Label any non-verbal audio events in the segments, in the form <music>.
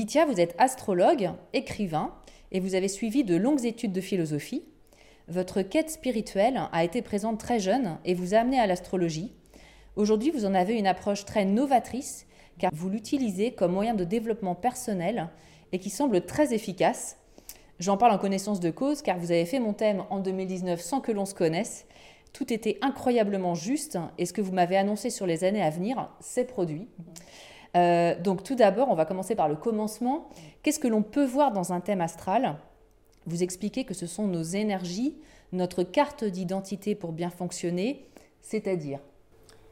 Nitya, vous êtes astrologue, écrivain, et vous avez suivi de longues études de philosophie. Votre quête spirituelle a été présente très jeune et vous a amené à l'astrologie. Aujourd'hui, vous en avez une approche très novatrice car vous l'utilisez comme moyen de développement personnel et qui semble très efficace. J'en parle en connaissance de cause car vous avez fait mon thème en 2019 sans que l'on se connaisse. Tout était incroyablement juste et ce que vous m'avez annoncé sur les années à venir s'est produit. Euh, donc tout d'abord, on va commencer par le commencement. Qu'est-ce que l'on peut voir dans un thème astral? Vous expliquez que ce sont nos énergies, notre carte d'identité pour bien fonctionner, c'est-à-dire?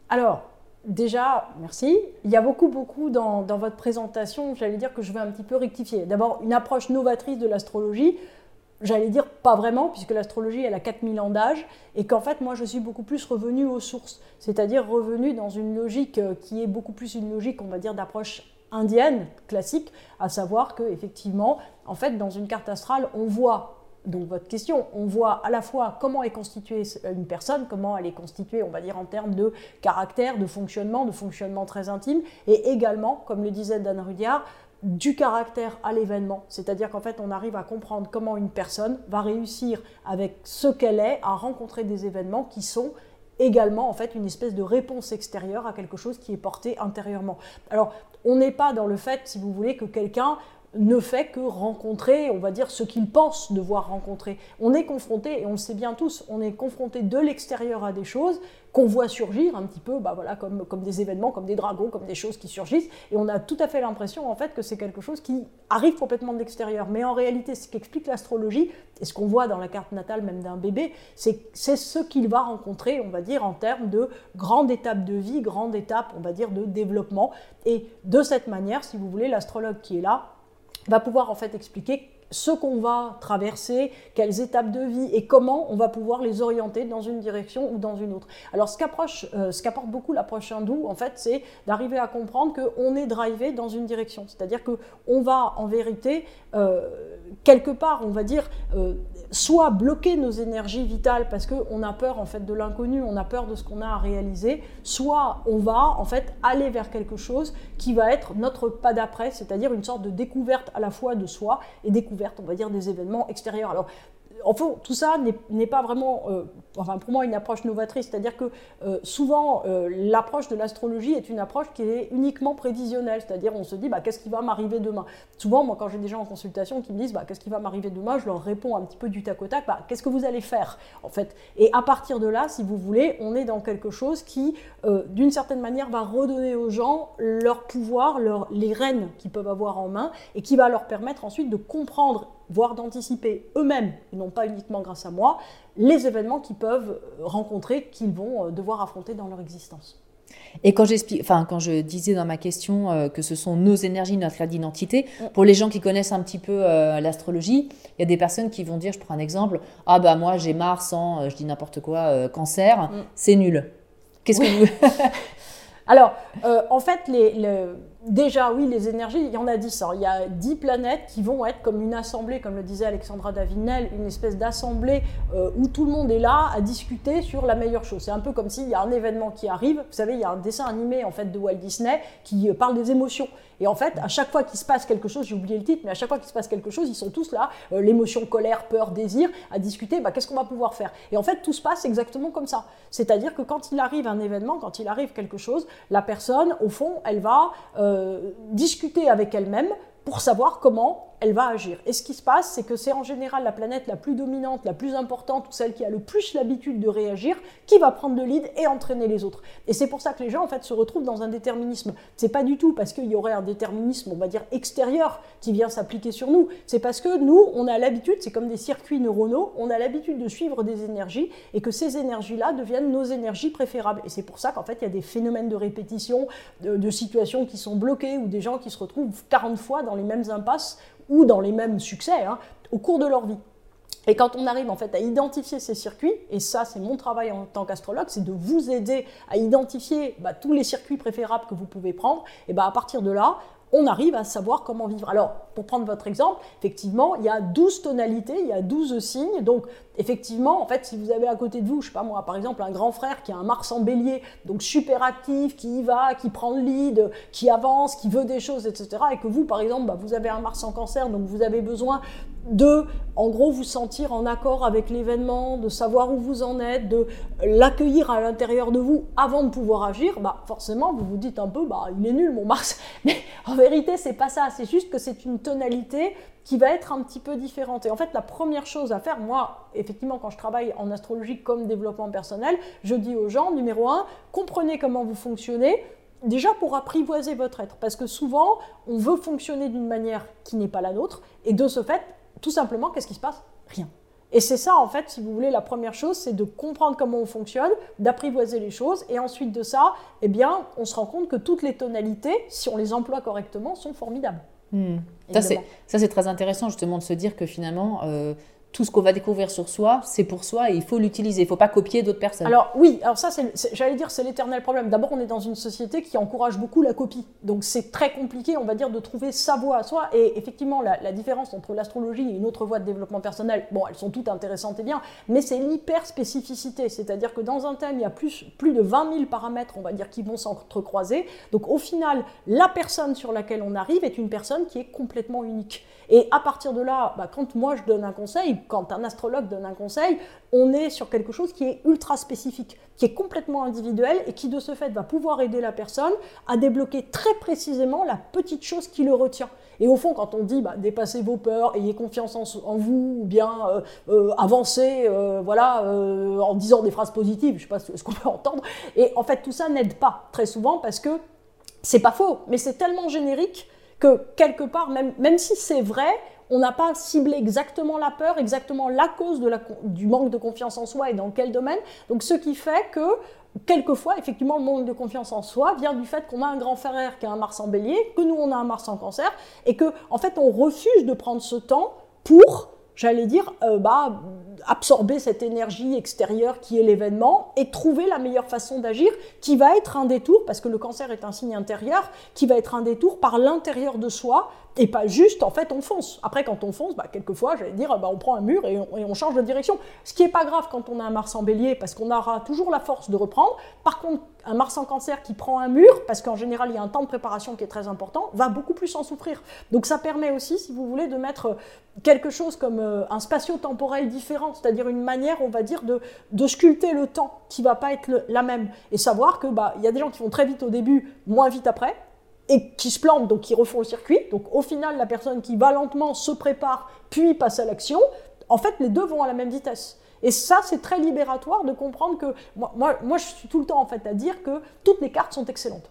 Alors, déjà, merci. Il y a beaucoup, beaucoup dans, dans votre présentation, j'allais dire que je vais un petit peu rectifier. D'abord, une approche novatrice de l'astrologie j'allais dire pas vraiment, puisque l'astrologie, elle a 4000 ans d'âge, et qu'en fait, moi, je suis beaucoup plus revenu aux sources, c'est-à-dire revenu dans une logique euh, qui est beaucoup plus une logique, on va dire, d'approche indienne, classique, à savoir que effectivement, en fait, dans une carte astrale, on voit donc votre question, on voit à la fois comment est constituée une personne, comment elle est constituée, on va dire en termes de caractère, de fonctionnement, de fonctionnement très intime, et également, comme le disait Dan Rudyard, du caractère à l'événement. C'est-à-dire qu'en fait, on arrive à comprendre comment une personne va réussir avec ce qu'elle est à rencontrer des événements qui sont également en fait une espèce de réponse extérieure à quelque chose qui est porté intérieurement. Alors, on n'est pas dans le fait, si vous voulez, que quelqu'un ne fait que rencontrer, on va dire, ce qu'il pense devoir rencontrer. On est confronté, et on le sait bien tous, on est confronté de l'extérieur à des choses qu'on voit surgir un petit peu, bah voilà, comme, comme des événements, comme des dragons, comme des choses qui surgissent, et on a tout à fait l'impression en fait que c'est quelque chose qui arrive complètement de l'extérieur. Mais en réalité, ce qu'explique l'astrologie, et ce qu'on voit dans la carte natale même d'un bébé, c'est ce qu'il va rencontrer, on va dire, en termes de grande étape de vie, grande étape, on va dire, de développement. Et de cette manière, si vous voulez, l'astrologue qui est là, va pouvoir en fait expliquer ce qu'on va traverser, quelles étapes de vie et comment on va pouvoir les orienter dans une direction ou dans une autre. Alors ce euh, qu'apporte beaucoup l'approche hindoue, en fait, c'est d'arriver à comprendre qu'on est drivé dans une direction. C'est-à-dire que on va en vérité euh, quelque part, on va dire, euh, soit bloquer nos énergies vitales parce qu'on a peur en fait de l'inconnu, on a peur de ce qu'on a à réaliser, soit on va en fait aller vers quelque chose qui va être notre pas d'après, c'est-à-dire une sorte de découverte à la fois de soi et découverte, on va dire, des événements extérieurs. Alors enfin, tout ça n'est pas vraiment, euh, enfin pour moi, une approche novatrice. C'est-à-dire que euh, souvent, euh, l'approche de l'astrologie est une approche qui est uniquement prévisionnelle. C'est-à-dire, on se dit, bah, qu'est-ce qui va m'arriver demain? Souvent, moi, quand j'ai des gens en consultation qui me disent, bah, qu'est-ce qui va m'arriver demain Je leur réponds un petit peu du tac au tac, bah, qu'est-ce que vous allez faire en fait? Et à partir de là, si vous voulez, on est dans quelque chose qui, d'une certaine manière, va redonner aux gens leur pouvoir, leur, les rênes qu'ils peuvent avoir en main et qui va leur permettre ensuite de comprendre voire d'anticiper eux-mêmes, et non pas uniquement grâce à moi, les événements qu'ils peuvent rencontrer, qu'ils vont euh, devoir affronter dans leur existence. Et quand, enfin, quand je disais dans ma question euh, que ce sont nos énergies, notre carte d'identité, mm. pour les gens qui connaissent un petit peu euh, l'astrologie, il y a des personnes qui vont dire, je prends un exemple, ah bah moi j'ai Mars en, je dis n'importe quoi, cancer, mm. c'est nul. Qu'est-ce que vous... <laughs> Alors, en fait, les, Déjà, oui, les énergies, il y en a 10. Hein. Il y a 10 planètes qui vont être comme une assemblée, comme le disait Alexandra Davinel, une espèce d'assemblée euh, où tout le monde est là à discuter sur la meilleure chose. C'est un peu comme s'il y a un événement qui arrive. Vous savez, il y a un dessin animé en fait de Walt Disney qui euh, parle des émotions. Et en fait, à chaque fois qu'il se passe quelque chose, j'ai oublié le titre, mais à chaque fois qu'il se passe quelque chose, ils sont tous là, euh, l'émotion, colère, peur, désir, à discuter, bah, qu'est-ce qu'on va pouvoir faire? Et en fait, tout se passe exactement comme ça. C'est-à-dire que quand il arrive un événement, quand il arrive quelque chose, la personne, au fond, elle va euh, discuter avec elle-même pour savoir comment elle va agir. Et ce qui se passe, c'est que c'est en général la planète la plus dominante, la plus importante, ou celle qui a le plus l'habitude de réagir, qui va prendre le lead et entraîner les autres. Et c'est pour ça que les gens, en fait, se retrouvent dans un déterminisme. C'est pas du tout parce qu'il y aurait un déterminisme, on va dire, extérieur qui vient s'appliquer sur nous. C'est parce que nous, on a l'habitude, c'est comme des circuits neuronaux, on a l'habitude de suivre des énergies et que ces énergies-là deviennent nos énergies préférables. Et c'est pour ça qu'en fait, il y a des phénomènes de répétition, de, de situations qui sont bloquées ou des gens qui se retrouvent 40 fois dans les mêmes impasses ou dans les mêmes succès hein, au cours de leur vie. Et quand on arrive en fait à identifier ces circuits, et ça c'est mon travail en tant qu'astrologue, c'est de vous aider à identifier bah, tous les circuits préférables que vous pouvez prendre, et bah, à partir de là, on arrive à savoir comment vivre. Alors, pour prendre votre exemple, effectivement, il y a 12 tonalités, il y a 12 signes. Donc, effectivement, en fait, si vous avez à côté de vous, je sais pas moi, par exemple, un grand frère qui a un Mars en bélier, donc super actif, qui y va, qui prend le lead, qui avance, qui veut des choses, etc., et que vous, par exemple, bah, vous avez un Mars en cancer, donc vous avez besoin de, en gros, vous sentir en accord avec l'événement, de savoir où vous en êtes, de l'accueillir à l'intérieur de vous avant de pouvoir agir, bah, forcément, vous vous dites un peu, bah, il est nul mon Mars. <laughs> Mais en vérité, c'est pas ça. C'est juste que c'est une tonalité qui va être un petit peu différente. Et en fait, la première chose à faire, moi, effectivement, quand je travaille en astrologie comme développement personnel, je dis aux gens, numéro un, comprenez comment vous fonctionnez, déjà pour apprivoiser votre être. Parce que souvent, on veut fonctionner d'une manière qui n'est pas la nôtre, et de ce fait, tout simplement, qu'est-ce qui se passe? Rien. Et c'est ça, en fait, si vous voulez, la première chose, c'est de comprendre comment on fonctionne, d'apprivoiser les choses, et ensuite de ça, eh bien, on se rend compte que toutes les tonalités, si on les emploie correctement, sont formidables. Hmm. Ça, c'est très intéressant, justement, de se dire que finalement, euh, tout ce qu'on va découvrir sur soi, c'est pour soi et il faut l'utiliser. Il ne faut pas copier d'autres personnes. Alors oui, alors ça, j'allais dire, c'est l'éternel problème. D'abord, on est dans une société qui encourage beaucoup la copie. Donc c'est très compliqué, on va dire, de trouver sa voie à soi. Et effectivement, la, différence entre l'astrologie et une autre voie de développement personnel, bon, elles sont toutes intéressantes et bien, mais c'est l'hyper spécificité. C'est-à-dire que dans un thème, il y a plus, plus de 20 000 paramètres, on va dire, qui vont s'entrecroiser. Donc au final, la personne sur laquelle on arrive est une personne qui est complètement unique. Et à partir de là, bah, quand moi je donne un conseil, quand un astrologue donne un conseil, on est sur quelque chose qui est ultra spécifique, qui est complètement individuel et qui de ce fait va pouvoir aider la personne à débloquer très précisément la petite chose qui le retient. Et au fond, quand on dit bah, dépassez vos peurs, ayez confiance en, vous, ou bien euh, euh, avancez euh, voilà, en disant des phrases positives, je ne sais pas ce qu'on peut entendre, et en fait tout ça n'aide pas très souvent parce que c'est pas faux, mais c'est tellement générique que quelque part, même, même si c'est vrai, on n'a pas ciblé exactement la peur, exactement la cause du manque de confiance en soi et dans quel domaine. Donc ce qui fait que quelquefois, effectivement, le manque de confiance en soi vient du fait qu'on a un grand frère qui a un Mars en bélier, que nous on a un Mars en cancer, et que en fait on refuse de prendre ce temps pour j'allais dire, euh, bah, absorber cette énergie extérieure qui est l'événement et trouver la meilleure façon d'agir qui va être un détour, parce que le cancer est un signe intérieur, qui va être un détour par l'intérieur de soi et pas juste, en fait, on fonce. Après, quand on fonce, bah, quelquefois, j'allais dire, bah, on prend un mur et on, change de direction. Ce qui n'est pas grave quand on a un Mars en bélier, parce qu'on aura toujours la force de reprendre. Par contre, un Mars en cancer qui prend un mur, parce qu'en général, il y a un temps de préparation qui est très important, va beaucoup plus en souffrir. Donc ça permet aussi, si vous voulez, de mettre quelque chose comme euh, un spatio-temporel différent, c'est-à-dire une manière, on va dire, de, de sculpter le temps qui va pas être la même. Et savoir que bah, y a des gens qui vont très vite au début, moins vite après, et qui se plantent, donc qui refont le circuit. Donc au final, la personne qui va lentement se prépare, puis passe à l'action. En fait, les deux vont à la même vitesse. Et ça, c'est très libératoire de comprendre que moi, moi, moi, je suis tout le temps en fait à dire que toutes les cartes sont excellentes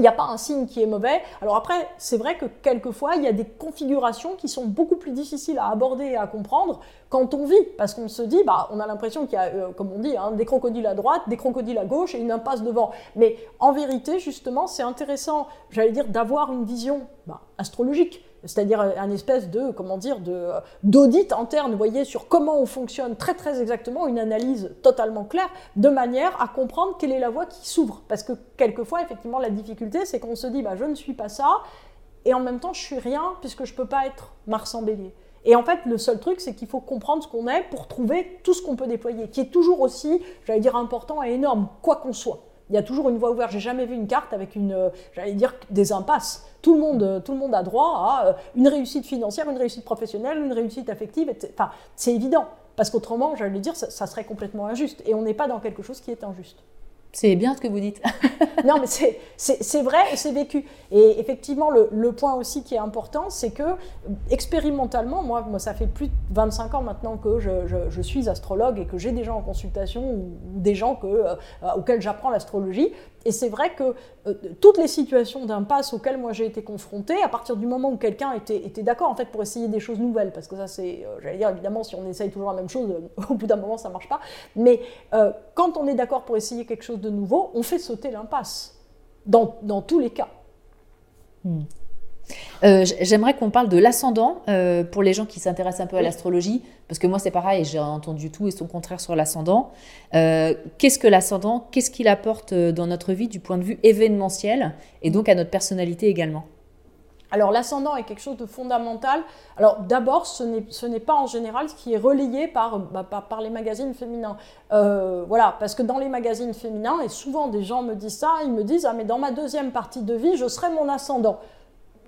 il n'y a pas un signe qui est mauvais. Alors après, c'est vrai que quelquefois, il y a des configurations qui sont beaucoup plus difficiles à aborder et à comprendre quand on vit, parce qu'on se dit, bah, on a l'impression qu'il y a, euh, comme on dit, hein, des crocodiles à droite, des crocodiles à gauche et une impasse devant. Mais en vérité, justement, c'est intéressant, j'allais dire, d'avoir une vision bah, astrologique c'est-à-dire un espèce de, comment dire, d'audit interne, voyez, sur comment on fonctionne très très exactement, une analyse totalement claire, de manière à comprendre quelle est la voie qui s'ouvre. Parce que quelquefois, effectivement, la difficulté, c'est qu'on se dit, bah, je ne suis pas ça, et en même temps, je suis rien, puisque je ne peux pas être Mars en bélier. Et en fait, le seul truc, c'est qu'il faut comprendre ce qu'on est pour trouver tout ce qu'on peut déployer, qui est toujours aussi, j'allais dire, important et énorme, quoi qu'on soit. Il y a toujours une voie ouverte. J'ai jamais vu une carte avec une, euh, j'allais dire, des impasses. Tout le monde, euh, tout le monde a droit à euh, une réussite financière, une réussite professionnelle, une réussite affective. Enfin, c'est évident. Parce qu'autrement, j'allais dire, ça serait complètement injuste. Et on n'est pas dans quelque chose qui est injuste. C'est bien ce que vous dites. <laughs> non, mais c'est vrai et c'est vécu. Et effectivement, le, point aussi qui est important, c'est que expérimentalement, moi, moi, ça fait plus de 25 ans maintenant que je, je, suis astrologue et que j'ai des gens en consultation ou, des gens que, euh, auxquels j'apprends l'astrologie. Et c'est vrai que euh, toutes les situations d'impasse auxquelles moi j'ai été confrontée, à partir du moment où quelqu'un était, d'accord en fait pour essayer des choses nouvelles, parce que ça c'est, euh, j'allais dire évidemment si on essaye toujours la même chose, <laughs> au bout d'un moment ça marche pas, mais quand on est d'accord pour essayer quelque chose de nouveau, on fait sauter l'impasse, dans, dans, tous les cas. Hmm. Euh, j'aimerais qu'on parle de l'ascendant euh, pour les gens qui s'intéressent un peu à l'astrologie, parce que moi c'est pareil, j'ai entendu tout et son contraire sur l'ascendant. Euh, qu'est-ce que l'ascendant? Qu'est-ce qu'il apporte dans notre vie du point de vue événementiel et donc à notre personnalité également? Alors l'ascendant est quelque chose de fondamental. Alors d'abord, ce n'est pas en général ce qui est relayé par, bah, les magazines féminins. Voilà, parce que dans les magazines féminins, et souvent des gens me disent ça, ils me disent, ah mais dans ma deuxième partie de vie, je serai mon ascendant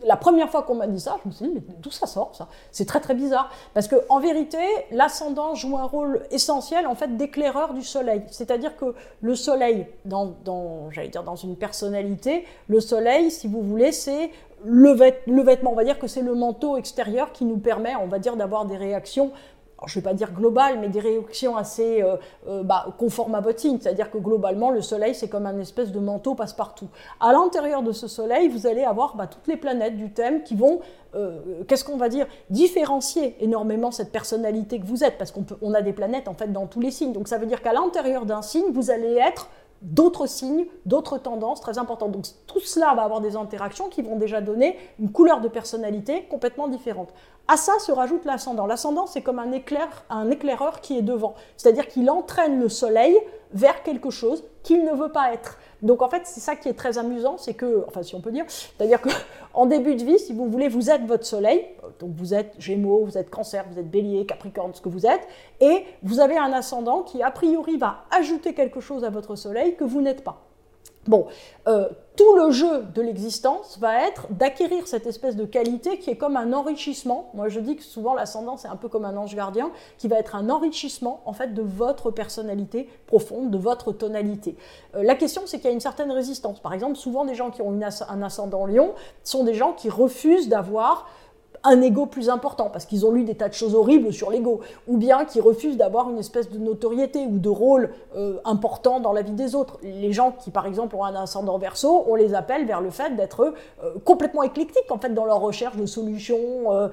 la première fois qu'on m'a dit ça, je me suis dit, mais d'où ça sort ça? C'est très très bizarre. Parce qu'en vérité, l'ascendant joue un rôle essentiel en fait d'éclaireur du soleil. C'est-à-dire que le soleil, dans, dans j'allais dire dans une personnalité, le soleil, si vous voulez, c'est le, le, vêtement. On va dire que c'est le manteau extérieur qui nous permet, on va dire, d'avoir des réactions je ne vais pas dire global, mais des réactions assez euh, euh, bah, conformes à votre signe. C'est-à-dire que globalement, le Soleil, c'est comme un espèce de manteau passe-partout. À l'intérieur de ce Soleil, vous allez avoir bah, toutes les planètes du thème qui vont, euh, qu'est-ce qu'on va dire, différencier énormément cette personnalité que vous êtes, parce qu'on on a des planètes en fait dans tous les signes. Donc ça veut dire qu'à l'intérieur d'un signe, vous allez être d'autres signes, d'autres tendances très importantes. Donc tout cela va avoir des interactions qui vont déjà donner une couleur de personnalité complètement différente. À ça se rajoute l'ascendant. L'ascendant, c'est comme un, éclair, un éclaireur qui est devant, c'est-à-dire qu'il entraîne le soleil vers quelque chose qu'il ne veut pas être. Donc en fait, c'est ça qui est très amusant, c'est que, enfin si on peut dire, c'est-à-dire qu'en <laughs> début de vie, si vous voulez, vous êtes votre soleil, donc vous êtes Gémeaux, vous êtes Cancer, vous êtes Bélier, Capricorne, ce que vous êtes, et vous avez un ascendant qui a priori va ajouter quelque chose à votre soleil que vous n'êtes pas. Bon, euh, tout le jeu de l'existence va être d'acquérir cette espèce de qualité qui est comme un enrichissement. Moi, je dis que souvent l'ascendant, c'est un peu comme un ange gardien, qui va être un enrichissement en fait de votre personnalité profonde, de votre tonalité. Euh, la question, c'est qu'il y a une certaine résistance. Par exemple, souvent des gens qui ont un ascendant lion sont des gens qui refusent d'avoir un ego plus important parce qu'ils ont lu des tas de choses horribles sur l'ego, ou bien qui refusent d'avoir une espèce de notoriété ou de rôle euh, important dans la vie des autres. Les gens qui, par exemple, ont un ascendant verso, on les appelle vers le fait d'être euh, complètement éclectiques en fait dans leur recherche de solutions euh,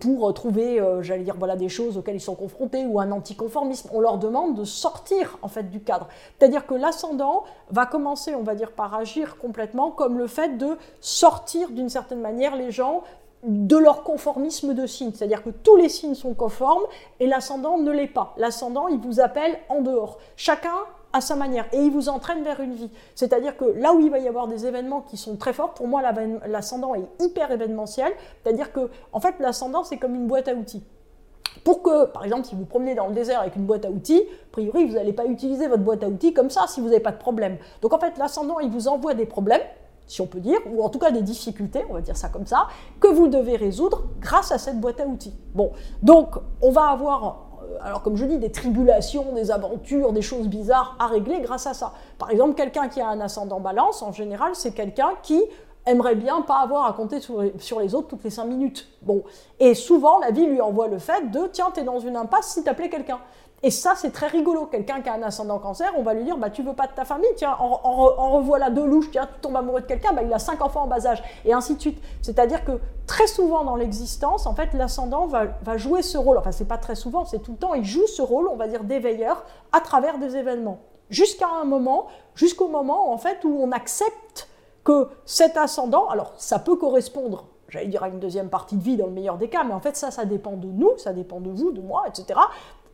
pour trouver, j'allais dire, voilà, des choses auxquelles ils sont confrontés ou un anticonformisme. On leur demande de sortir en fait du cadre. C'est-à-dire que l'ascendant va commencer, on va dire, par agir complètement comme le fait de sortir d'une certaine manière les gens de leur conformisme de signe. C'est-à-dire que tous les signes sont conformes et l'ascendant ne l'est pas. L'ascendant, il vous appelle en dehors. Chacun à sa manière et il vous entraîne vers une vie. C'est-à-dire que là où il va y avoir des événements qui sont très forts, pour moi l'ascendant est hyper événementiel. C'est-à-dire que en fait l'ascendant c'est comme une boîte à outils. Pour que, par exemple, si vous promenez dans le désert avec une boîte à outils, a priori, vous n'allez pas utiliser votre boîte à outils comme ça si vous n'avez pas de problème. Donc en fait, l'ascendant, il vous envoie des problèmes, si on peut dire, ou en tout cas des difficultés, on va dire ça comme ça, que vous devez résoudre grâce à cette boîte à outils. Bon, donc on va avoir euh, alors comme je dis, des tribulations, des aventures, des choses bizarres à régler grâce à ça. Par exemple, quelqu'un qui a un ascendant balance, en général, c'est quelqu'un qui aimerait bien pas avoir à compter sur les, autres toutes les cinq minutes. Bon, et souvent la vie lui envoie le fait de tiens, t'es dans une impasse si t'appelais quelqu'un. Et ça, c'est très rigolo. Quelqu'un qui a un ascendant cancer, on va lui dire bah, Tu veux pas de ta famille Tiens, en, en, revoilà deux louches. Tiens, tu tombes amoureux de quelqu'un, bah, il a cinq enfants en bas âge. Et ainsi de suite. C'est-à-dire que très souvent dans l'existence, en fait, l'ascendant va, va, jouer ce rôle. Enfin, c'est pas très souvent, c'est tout le temps. Il joue ce rôle, on va dire, d'éveilleur à travers des événements. Jusqu'à un moment, jusqu'au moment, en fait, où on accepte que cet ascendant, alors ça peut correspondre j'allais dire à une deuxième partie de vie dans le meilleur des cas, mais en fait ça, ça dépend de nous, ça dépend de vous, de moi, etc.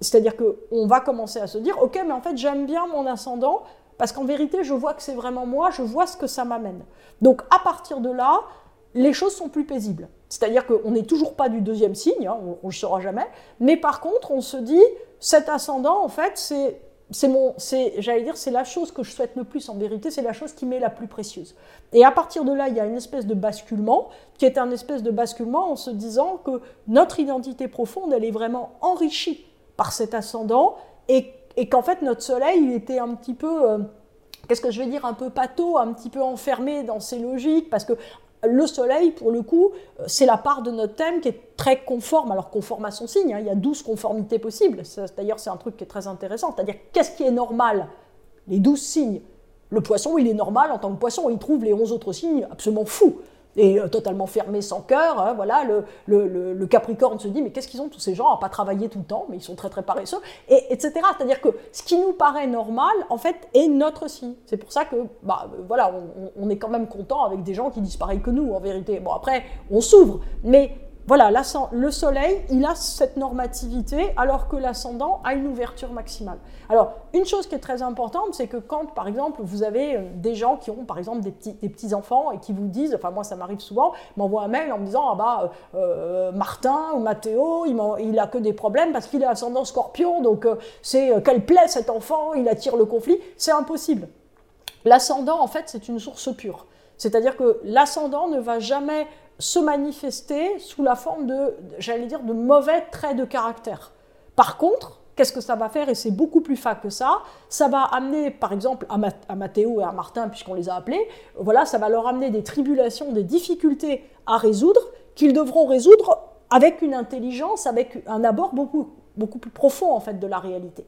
C'est-à-dire qu'on va commencer à se dire, ok, mais en fait j'aime bien mon ascendant, parce qu'en vérité je vois que c'est vraiment moi, je vois ce que ça m'amène. Donc à partir de là, les choses sont plus paisibles. C'est-à-dire qu'on n'est toujours pas du deuxième signe, hein, on ne le saura jamais, mais par contre on se dit, cet ascendant, en fait, c'est mon, j'allais dire, c'est la chose que je souhaite le plus en vérité, c'est la chose qui m'est la plus précieuse. Et à partir de là, il y a une espèce de basculement, qui est un espèce de basculement en se disant que notre identité profonde, elle est vraiment enrichie par cet ascendant et, qu'en fait notre soleil il était un petit peu, euh, qu'est-ce que je vais dire, un peu pâteau, un petit peu enfermé dans ses logiques, parce que le soleil, pour le coup, euh, c'est la part de notre thème qui est très conforme, alors conforme à son signe, hein, il y a 12 conformités possibles, d'ailleurs c'est un truc qui est très intéressant, c'est-à-dire qu'est-ce qui est normal? Les 12 signes. Le poisson, il est normal en tant que poisson, il trouve les 11 autres signes absolument fous et euh, totalement fermé, sans cœur. Hein, voilà, le, le, Capricorne se dit mais qu'est-ce qu'ils ont tous ces gens à pas travailler tout le temps, mais ils sont très très paresseux, et etc. C'est-à-dire que ce qui nous paraît normal, en fait, est notre signe. C'est pour ça que bah voilà, on, est quand même content avec des gens qui disent pareil que nous en vérité. Bon après, on s'ouvre, mais voilà, le soleil, il a cette normativité, alors que l'ascendant a une ouverture maximale. Alors, une chose qui est très importante, c'est que quand, par exemple, vous avez euh, des gens qui ont, par exemple, des petits, enfants et qui vous disent, enfin moi ça m'arrive souvent, m'envoient un mail en me disant, ah bah, euh, euh, Martin ou Mathéo, il, il, a que des problèmes parce qu'il est ascendant scorpion, donc c'est quelle plaît cet enfant, il attire le conflit, c'est impossible. L'ascendant, en fait, c'est une source pure. C'est-à-dire que l'ascendant ne va jamais se manifester sous la forme de, j'allais dire, de mauvais traits de caractère. Par contre, qu'est-ce que ça va faire? Et c'est beaucoup plus fin que ça. Ça va amener, par exemple, à, Mathéo et à Martin, puisqu'on les a appelés, voilà, ça va leur amener des tribulations, des difficultés à résoudre, qu'ils devront résoudre avec une intelligence, avec un abord beaucoup, beaucoup plus profond, en fait, de la réalité.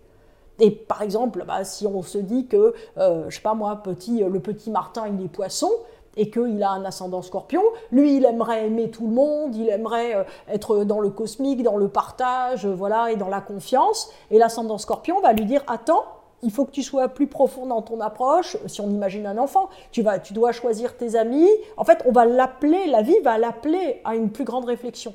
Et par exemple, bah, si on se dit que, euh, je sais pas moi, petit, le petit Martin, il est poisson, et qu'il a un ascendant scorpion. Lui, il aimerait aimer tout le monde, il aimerait euh, être dans le cosmique, dans le partage, euh, voilà, et dans la confiance. Et l'ascendant scorpion va lui dire Attends, il faut que tu sois plus profond dans ton approche. Si on imagine un enfant, tu, vas, tu dois choisir tes amis. En fait, on va l'appeler, la vie va l'appeler à une plus grande réflexion.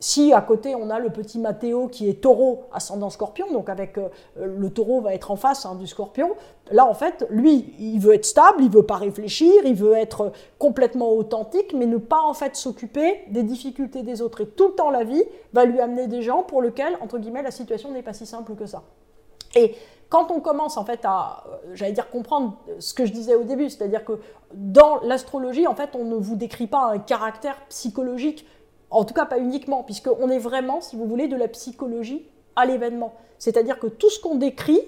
Si à côté on a le petit Mathéo qui est taureau ascendant scorpion, donc avec euh, le taureau va être en face hein, du scorpion, là en fait lui il veut être stable, il veut pas réfléchir, il veut être complètement authentique, mais ne pas en fait s'occuper des difficultés des autres. Et tout le temps la vie va lui amener des gens pour lesquels entre guillemets la situation n'est pas si simple que ça. Et quand on commence en fait à, euh, j'allais dire, comprendre ce que je disais au début, c'est-à-dire que dans l'astrologie, en fait, on ne vous décrit pas un caractère psychologique en tout cas, pas uniquement, puisqu'on est vraiment, si vous voulez, de la psychologie à l'événement. C'est-à-dire que tout ce qu'on décrit,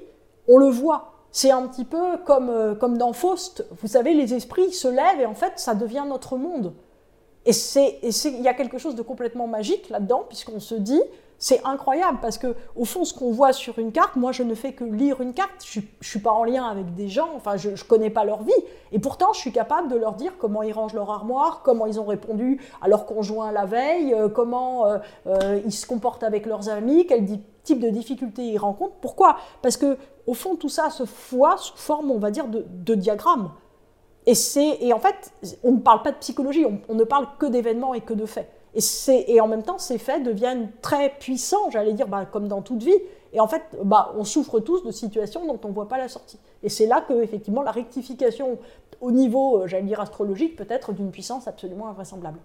on le voit. C'est un petit peu comme, euh, comme dans Faust. Vous savez, les esprits se lèvent et en fait, ça devient notre monde. Et il y a quelque chose de complètement magique là-dedans, puisqu'on se dit, c'est incroyable parce que au fond, ce qu'on voit sur une carte, moi, je ne fais que lire une carte. Je, ne suis pas en lien avec des gens. Enfin, je, ne connais pas leur vie. Et pourtant, je suis capable de leur dire comment ils rangent leur armoire, comment ils ont répondu à leur conjoint la veille, euh, comment euh, euh, ils se comportent avec leurs amis, quel type de difficultés ils rencontrent. Pourquoi? Parce que au fond, tout ça se voit sous forme, on va dire, de, de diagrammes. Et, et en fait, on ne parle pas de psychologie, on ne parle que d'événements et que de faits. Et, et en même temps, ces faits deviennent très puissants, j'allais dire, bah, comme dans toute vie. Et en fait, bah, on souffre tous de situations dont on ne voit pas la sortie. Et c'est là que, effectivement, la rectification au niveau, euh, j'allais dire, astrologique peut être d'une puissance absolument invraisemblable.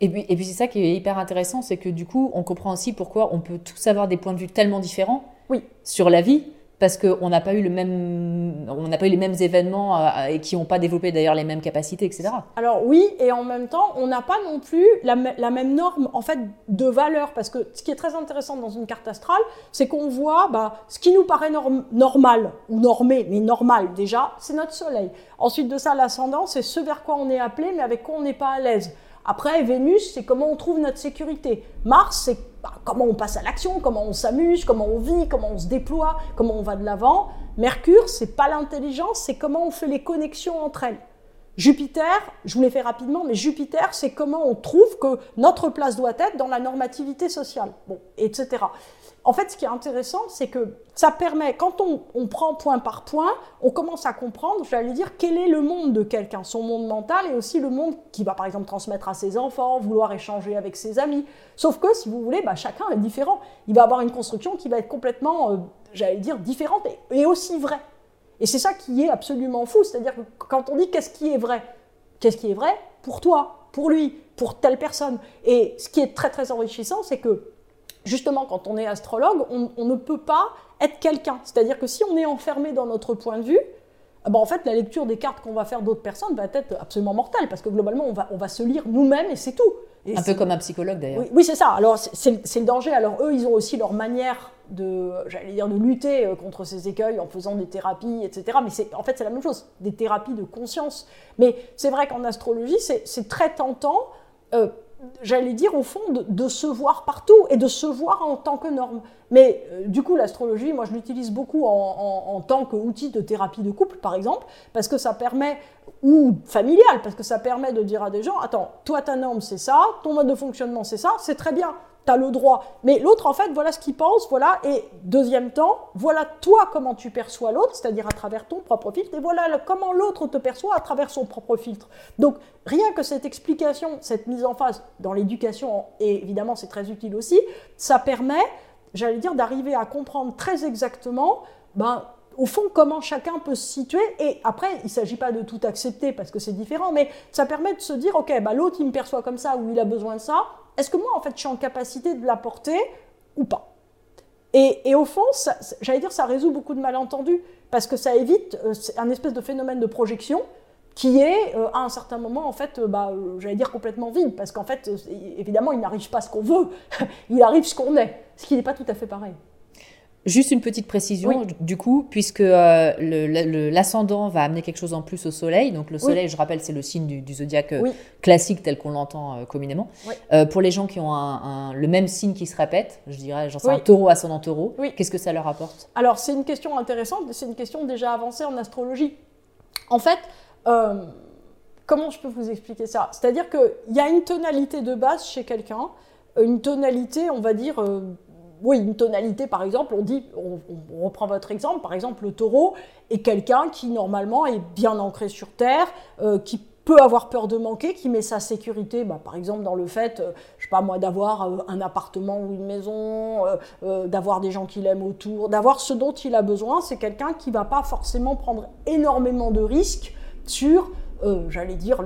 Et puis, et puis c'est ça qui est hyper intéressant, c'est que du coup, on comprend aussi pourquoi on peut tous avoir des points de vue tellement différents oui. sur la vie, parce qu'on n'a pas eu le même, on n'a pas eu les mêmes événements euh, et qui n'ont pas développé d'ailleurs les mêmes capacités, etc. Alors oui, et en même temps, on n'a pas non plus la, même norme en fait de valeur, parce que ce qui est très intéressant dans une carte astrale, c'est qu'on voit bah, ce qui nous paraît normal ou normé, mais normal déjà, c'est notre Soleil. Ensuite de ça, l'ascendant, c'est ce vers quoi on est appelé, mais avec quoi on n'est pas à l'aise. Après, Vénus, c'est comment on trouve notre sécurité. Mars, c'est bah, comment on passe à l'action, comment on s'amuse, comment on vit, comment on se déploie, comment on va de l'avant. Mercure, c'est pas l'intelligence, c'est comment on fait les connexions entre elles. Jupiter, je vous l'ai fait rapidement, mais Jupiter, c'est comment on trouve que notre place doit être dans la normativité sociale, etc en fait, ce qui est intéressant, c'est que ça permet, quand on, prend point par point, on commence à comprendre, j'allais dire, quel est le monde de quelqu'un, son monde mental et aussi le monde qu'il va par exemple transmettre à ses enfants, vouloir échanger avec ses amis. Sauf que, si vous voulez, bah, chacun est différent. Il va avoir une construction qui va être complètement, euh, j'allais dire, différente et, aussi vraie. Et c'est ça qui est absolument fou, c'est-à-dire que quand on dit qu'est-ce qui est vrai, qu'est-ce qui est vrai? Pour toi, pour lui, pour telle personne. Et ce qui est très très enrichissant, c'est que justement, quand on est astrologue, on, ne peut pas être quelqu'un. C'est-à-dire que si on est enfermé dans notre point de vue, eh ben, en fait, la lecture des cartes qu'on va faire d'autres personnes va être absolument mortelle, parce que globalement, on va, on va se lire nous-mêmes et c'est tout. un peu comme un psychologue d'ailleurs. Oui, c'est ça. Alors, c'est le danger. Alors, eux, ils ont aussi leur manière de, j'allais dire, de lutter euh, contre ces écueils en faisant des thérapies, etc. Mais en fait, c'est la même chose, des thérapies de conscience. Mais c'est vrai qu'en astrologie, c'est très tentant. Euh, j'allais dire au fond, de, se voir partout et de se voir en tant que norme. Mais euh, du coup, l'astrologie, moi je l'utilise beaucoup en, tant qu'outil de thérapie de couple, par exemple, parce que ça permet, ou familial, parce que ça permet de dire à des gens, attends, toi ta norme c'est ça, ton mode de fonctionnement c'est ça, c'est très bien. Tu as le droit. Mais l'autre, en fait, voilà ce qu'il pense, voilà. Et deuxième temps, voilà toi comment tu perçois l'autre, c'est-à-dire à travers ton propre filtre, et voilà comment l'autre te perçoit à travers son propre filtre. Donc, rien que cette explication, cette mise en phase dans l'éducation, et évidemment c'est très utile aussi, ça permet, j'allais dire, d'arriver à comprendre très exactement, ben, au fond, comment chacun peut se situer. Et après, il ne s'agit pas de tout accepter parce que c'est différent, mais ça permet de se dire, OK, bah, l'autre, il me perçoit comme ça ou il a besoin de ça. Est-ce que moi, en fait, je suis en capacité de l'apporter ou pas? Et, au fond, j'allais dire, ça résout beaucoup de malentendus parce que ça évite euh, un espèce de phénomène de projection qui est euh, à un certain moment en fait euh, bah, j'allais dire complètement vide parce qu'en fait évidemment il n'arrive pas ce qu'on veut <laughs> il arrive ce qu'on est ce qui n'est pas tout à fait pareil Juste une petite précision, du coup, puisque euh, l'ascendant va amener quelque chose en plus au soleil. Donc le soleil, je rappelle, c'est le signe du, zodiaque euh, classique tel qu'on l'entend euh, communément. pour les gens qui ont le même signe qui se répète, je dirais, genre c'est un taureau ascendant taureau, qu'est-ce que ça leur apporte? Alors c'est une question intéressante, c'est une question déjà avancée en astrologie. En fait, comment je peux vous expliquer ça? C'est-à-dire qu'il y a une tonalité de base chez quelqu'un, une tonalité, on va dire oui, une tonalité, par exemple, on dit, on, reprend votre exemple, par exemple, le taureau est quelqu'un qui normalement est bien ancré sur terre, euh, qui peut avoir peur de manquer, qui met sa sécurité, bah, par exemple dans le fait, euh, je sais pas moi, d'avoir euh, un appartement ou une maison, d'avoir des gens qui l'aiment autour, d'avoir ce dont il a besoin. C'est quelqu'un qui va pas forcément prendre énormément de risques sur j'allais dire,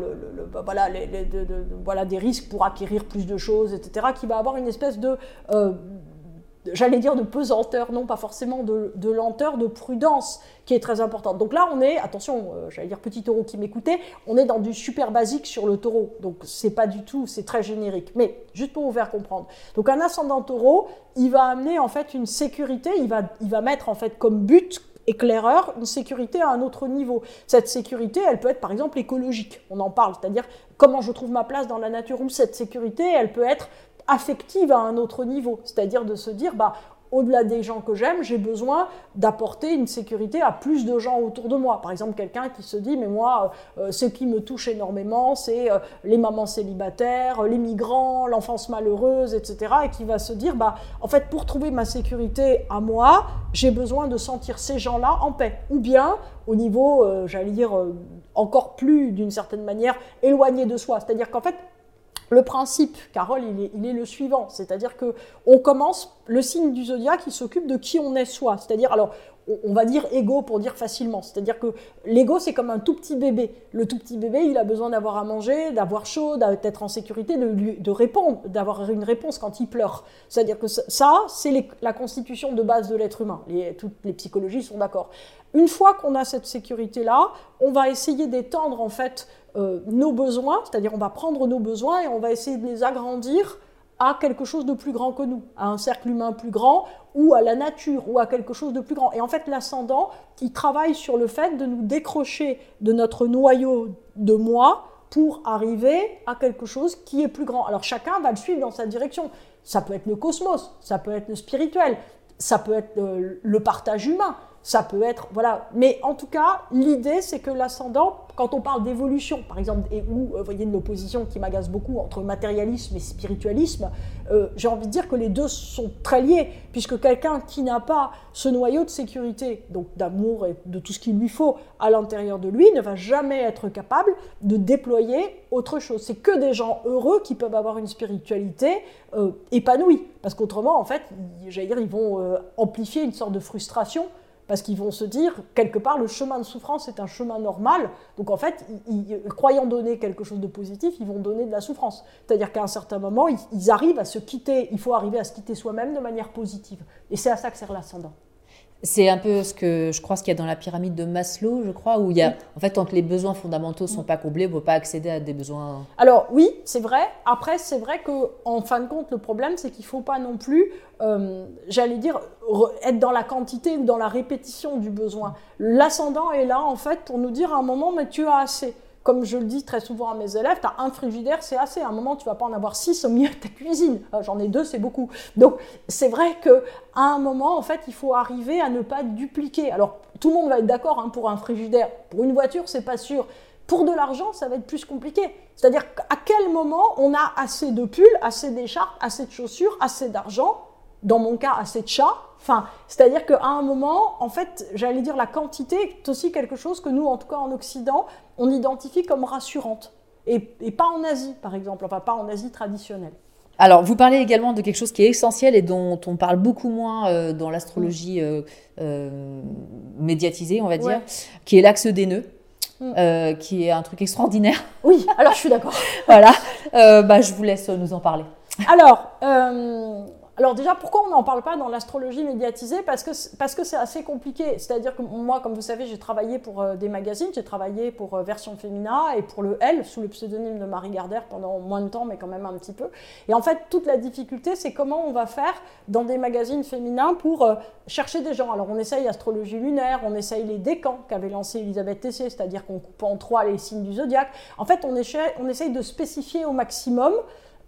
des risques pour acquérir plus de choses, etc., qui va avoir une espèce de, j'allais dire de pesanteur, non pas forcément de, lenteur, de prudence qui est très importante. Donc là, on est, attention, euh, j'allais dire petit taureau qui m'écoutait, on est dans du super basique sur le taureau. Donc c'est pas du tout, c'est très générique. Mais juste pour vous faire comprendre. Donc un ascendant taureau, il va amener en fait une sécurité, il va, il va mettre en fait comme but éclaireur une sécurité à un autre niveau. Cette sécurité, elle peut être par exemple écologique, on en parle, c'est-à-dire comment je trouve ma place dans la nature, ou cette sécurité, elle peut être affective à un autre niveau, c'est-à-dire de se dire, bah, au-delà des gens que j'aime, j'ai besoin d'apporter une sécurité à plus de gens autour de moi. Par exemple, quelqu'un qui se dit, mais moi, euh, ce qui me touche énormément, c'est euh, les mamans célibataires, les migrants, l'enfance malheureuse, etc. Et qui va se dire, bah, en fait, pour trouver ma sécurité à moi, j'ai besoin de sentir ces gens-là en paix. Ou bien, au niveau, euh, j'allais dire, encore plus, d'une certaine manière, éloigné de soi. C'est-à-dire qu'en fait, le principe, Carole, il est, le suivant, c'est-à-dire que on commence le signe du zodiaque qui s'occupe de qui on est soi, c'est-à-dire alors on va dire ego pour dire facilement, c'est-à-dire que l'ego c'est comme un tout petit bébé. Le tout petit bébé, il a besoin d'avoir à manger, d'avoir chaud, d'être en sécurité, de, de répondre, d'avoir une réponse quand il pleure. C'est-à-dire que ça, c'est la constitution de base de l'être humain. toutes les psychologies sont d'accord. Une fois qu'on a cette sécurité-là, on va essayer d'étendre en fait euh, nos besoins, c'est-à-dire on va prendre nos besoins et on va essayer de les agrandir à quelque chose de plus grand que nous, à un cercle humain plus grand, ou à la nature, ou à quelque chose de plus grand. Et en fait, l'ascendant, il travaille sur le fait de nous décrocher de notre noyau de moi pour arriver à quelque chose qui est plus grand. Alors chacun va le suivre dans sa direction. Ça peut être le cosmos, ça peut être le spirituel, ça peut être le partage humain, ça peut être, voilà. Mais en tout cas, l'idée, c'est que l'ascendant, quand on parle d'évolution, par exemple, et où, euh, vous voyez, une opposition qui m'agace beaucoup entre matérialisme et spiritualisme, euh, j'ai envie de dire que les deux sont très liés, puisque quelqu'un qui n'a pas ce noyau de sécurité, donc d'amour et de tout ce qu'il lui faut à l'intérieur de lui, ne va jamais être capable de déployer autre chose. C'est que des gens heureux qui peuvent avoir une spiritualité euh, épanouie, parce qu'autrement, en fait, j'allais dire, ils vont amplifier une sorte de frustration parce qu'ils vont se dire, quelque part, le chemin de souffrance est un chemin normal. Donc en fait, croyant donner quelque chose de positif, ils vont donner de la souffrance. C'est-à-dire qu'à un certain moment, ils, arrivent à se quitter, il faut arriver à se quitter soi-même de manière positive. Et c'est à ça que sert l'ascendant. C'est un peu ce que je crois ce qu'il y a dans la pyramide de Maslow, je crois, où il y a, en fait, tant que les besoins fondamentaux ne sont pas comblés, on ne peut pas accéder à des besoins. Alors oui, c'est vrai. Après, c'est vrai que en fin de compte, le problème, c'est qu'il ne faut pas non plus, euh, j'allais dire, être dans la quantité ou dans la répétition du besoin. L'ascendant est là, en fait, pour nous dire à un moment, mais tu as assez comme je le dis très souvent à mes élèves, tu un frigidaire, c'est assez. À un moment, tu vas pas en avoir six au milieu de ta cuisine. Euh, j'en ai deux, c'est beaucoup. Donc, c'est vrai que à un moment, en fait, il faut arriver à ne pas dupliquer. Alors, tout le monde va être d'accord hein, pour un frigidaire. Pour une voiture, c'est pas sûr. Pour de l'argent, ça va être plus compliqué. C'est-à-dire à quel moment on a assez de pulls, assez d'écharpes, assez de chaussures, assez d'argent, dans mon cas, assez de chats. Enfin, c'est-à-dire qu'à un moment, en fait, j'allais dire la quantité est aussi quelque chose que nous, en tout cas en Occident, on identifie comme rassurante. Et, et pas en Asie, par exemple, enfin pas en Asie traditionnelle. Alors, vous parlez également de quelque chose qui est essentiel et dont on parle beaucoup moins euh, dans l'astrologie euh, euh, médiatisée, on va dire, qui est l'axe des nœuds. Mm. qui est un truc extraordinaire. <laughs> Oui, alors je suis d'accord. <laughs> voilà, bah, je vous laisse nous en parler. Alors, alors déjà, pourquoi on n'en parle pas dans l'astrologie médiatisée Parce que parce que c'est assez compliqué. C'est-à-dire que moi, comme vous savez, j'ai travaillé pour euh, des magazines, j'ai travaillé pour euh, Version Femina et pour le L sous le pseudonyme de Marie Gardère pendant moins de temps, mais quand même un petit peu. Et en fait, toute la difficulté, c'est comment on va faire dans des magazines féminins pour euh, chercher des gens. Alors on essaye astrologie lunaire, on essaye les décans qu'avait lancé Elisabeth Tessier, c'est-à-dire qu'on coupe en trois les signes du zodiaque. En fait, on, on essaye de spécifier au maximum.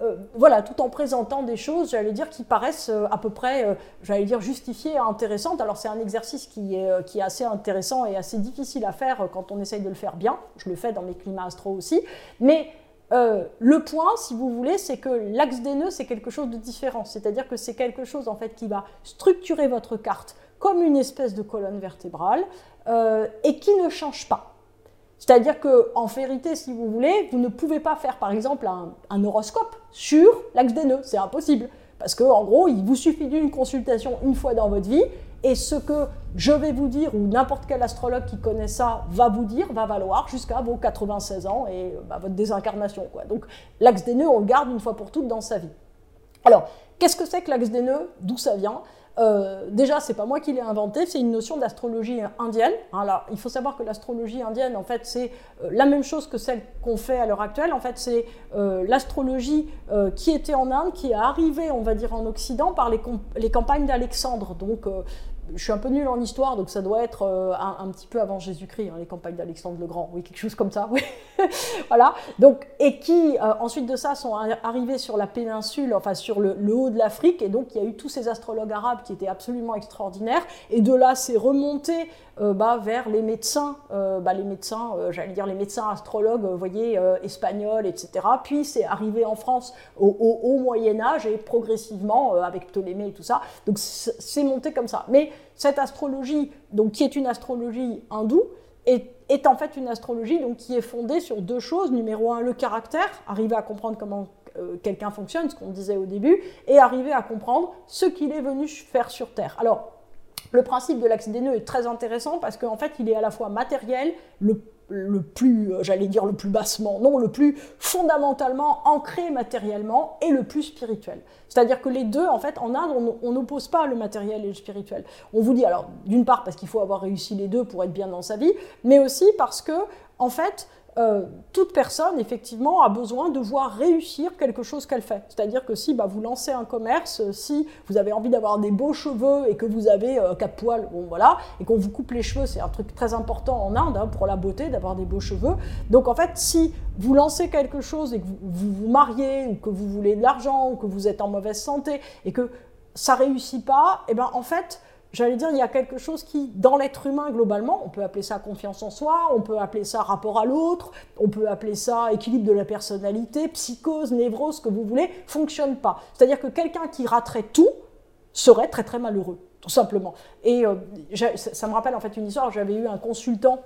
Euh, voilà, tout en présentant des choses, j'allais dire, qui paraissent euh, à peu près, euh, j'allais dire, justifiées intéressantes. Alors c'est un exercice qui est, qui est assez intéressant et assez difficile à faire quand on essaye de le faire bien. Je le fais dans mes climats astro aussi. Mais le point, si vous voulez, c'est que l'axe des nœuds, c'est quelque chose de différent. C'est-à-dire que c'est quelque chose, en fait, qui va structurer votre carte comme une espèce de colonne vertébrale et qui ne change pas. C'est-à-dire que, en vérité, si vous voulez, vous ne pouvez pas faire, par exemple, un, horoscope sur l'axe des nœuds. C'est impossible. Parce qu'en gros, il vous suffit d'une consultation une fois dans votre vie, et ce que je vais vous dire, ou n'importe quel astrologue qui connaît ça va vous dire, va valoir jusqu'à vos 96 ans et bah, votre désincarnation. Donc l'axe des nœuds, on le garde une fois pour toutes dans sa vie. Alors, qu'est-ce que c'est que l'axe des nœuds? D'où ça vient? Euh, déjà, c'est pas moi qui l'ai inventé, c'est une notion d'astrologie indienne. Alors, il faut savoir que l'astrologie indienne, en fait, c'est euh, la même chose que celle qu'on fait à l'heure actuelle. En fait, c'est euh, l'astrologie qui était en Inde, qui est arrivée, on va dire, en Occident par les, les campagnes d'Alexandre. Donc, je suis un peu nul en histoire, donc ça doit être euh, un, petit peu avant Jésus-Christ, hein, les campagnes d'Alexandre le Grand, oui, quelque chose comme ça, <laughs> oui. voilà. Donc, et qui, euh, ensuite de ça, sont arrivés sur la péninsule, enfin sur le, haut de l'Afrique, et donc il y a eu tous ces astrologues arabes qui étaient absolument extraordinaires, et de là, c'est remonté bah, vers les médecins, bah, les médecins, j'allais dire les médecins astrologues, voyez, espagnols, etc. Puis c'est arrivé en France au, au Moyen Âge, et progressivement, avec Ptolémée et tout ça, donc c'est monté comme ça. Mais cette astrologie, donc, qui est une astrologie hindoue, est, en fait une astrologie donc, qui est fondée sur deux choses. Numéro un, le caractère, arriver à comprendre comment euh, quelqu'un fonctionne, ce qu'on disait au début, et arriver à comprendre ce qu'il est venu faire sur Terre. Alors, le principe de l'axe des nœuds est très intéressant parce qu'en fait, il est à la fois matériel, le plus, euh, j'allais dire le plus bassement, non, le plus fondamentalement ancré matériellement et le plus spirituel. C'est-à-dire que les deux, en fait, en Inde, on n'oppose pas le matériel et le spirituel. On vous dit, alors, d'une part, parce qu'il faut avoir réussi les deux pour être bien dans sa vie, mais aussi parce que, en fait, euh, toute personne, effectivement, a besoin de voir réussir quelque chose qu'elle fait. C'est-à-dire que si bah, vous lancez un commerce, euh, si vous avez envie d'avoir des beaux cheveux et que vous avez euh, quatre poils, bon voilà, et qu'on vous coupe les cheveux, c'est un truc très important en Inde hein, pour la beauté, d'avoir des beaux cheveux. Donc en fait, si vous lancez quelque chose et que vous vous, mariez, ou que vous voulez de l'argent, ou que vous êtes en mauvaise santé, et que ça réussit pas, et eh ben en fait, j'allais dire, il y a quelque chose qui, dans l'être humain globalement, on peut appeler ça confiance en soi, on peut appeler ça rapport à l'autre, on peut appeler ça équilibre de la personnalité, psychose, névrose, ce que vous voulez, fonctionne pas. C'est-à-dire que quelqu'un qui raterait tout serait très très malheureux, tout simplement. Et euh, ça me rappelle en fait une histoire, j'avais eu un consultant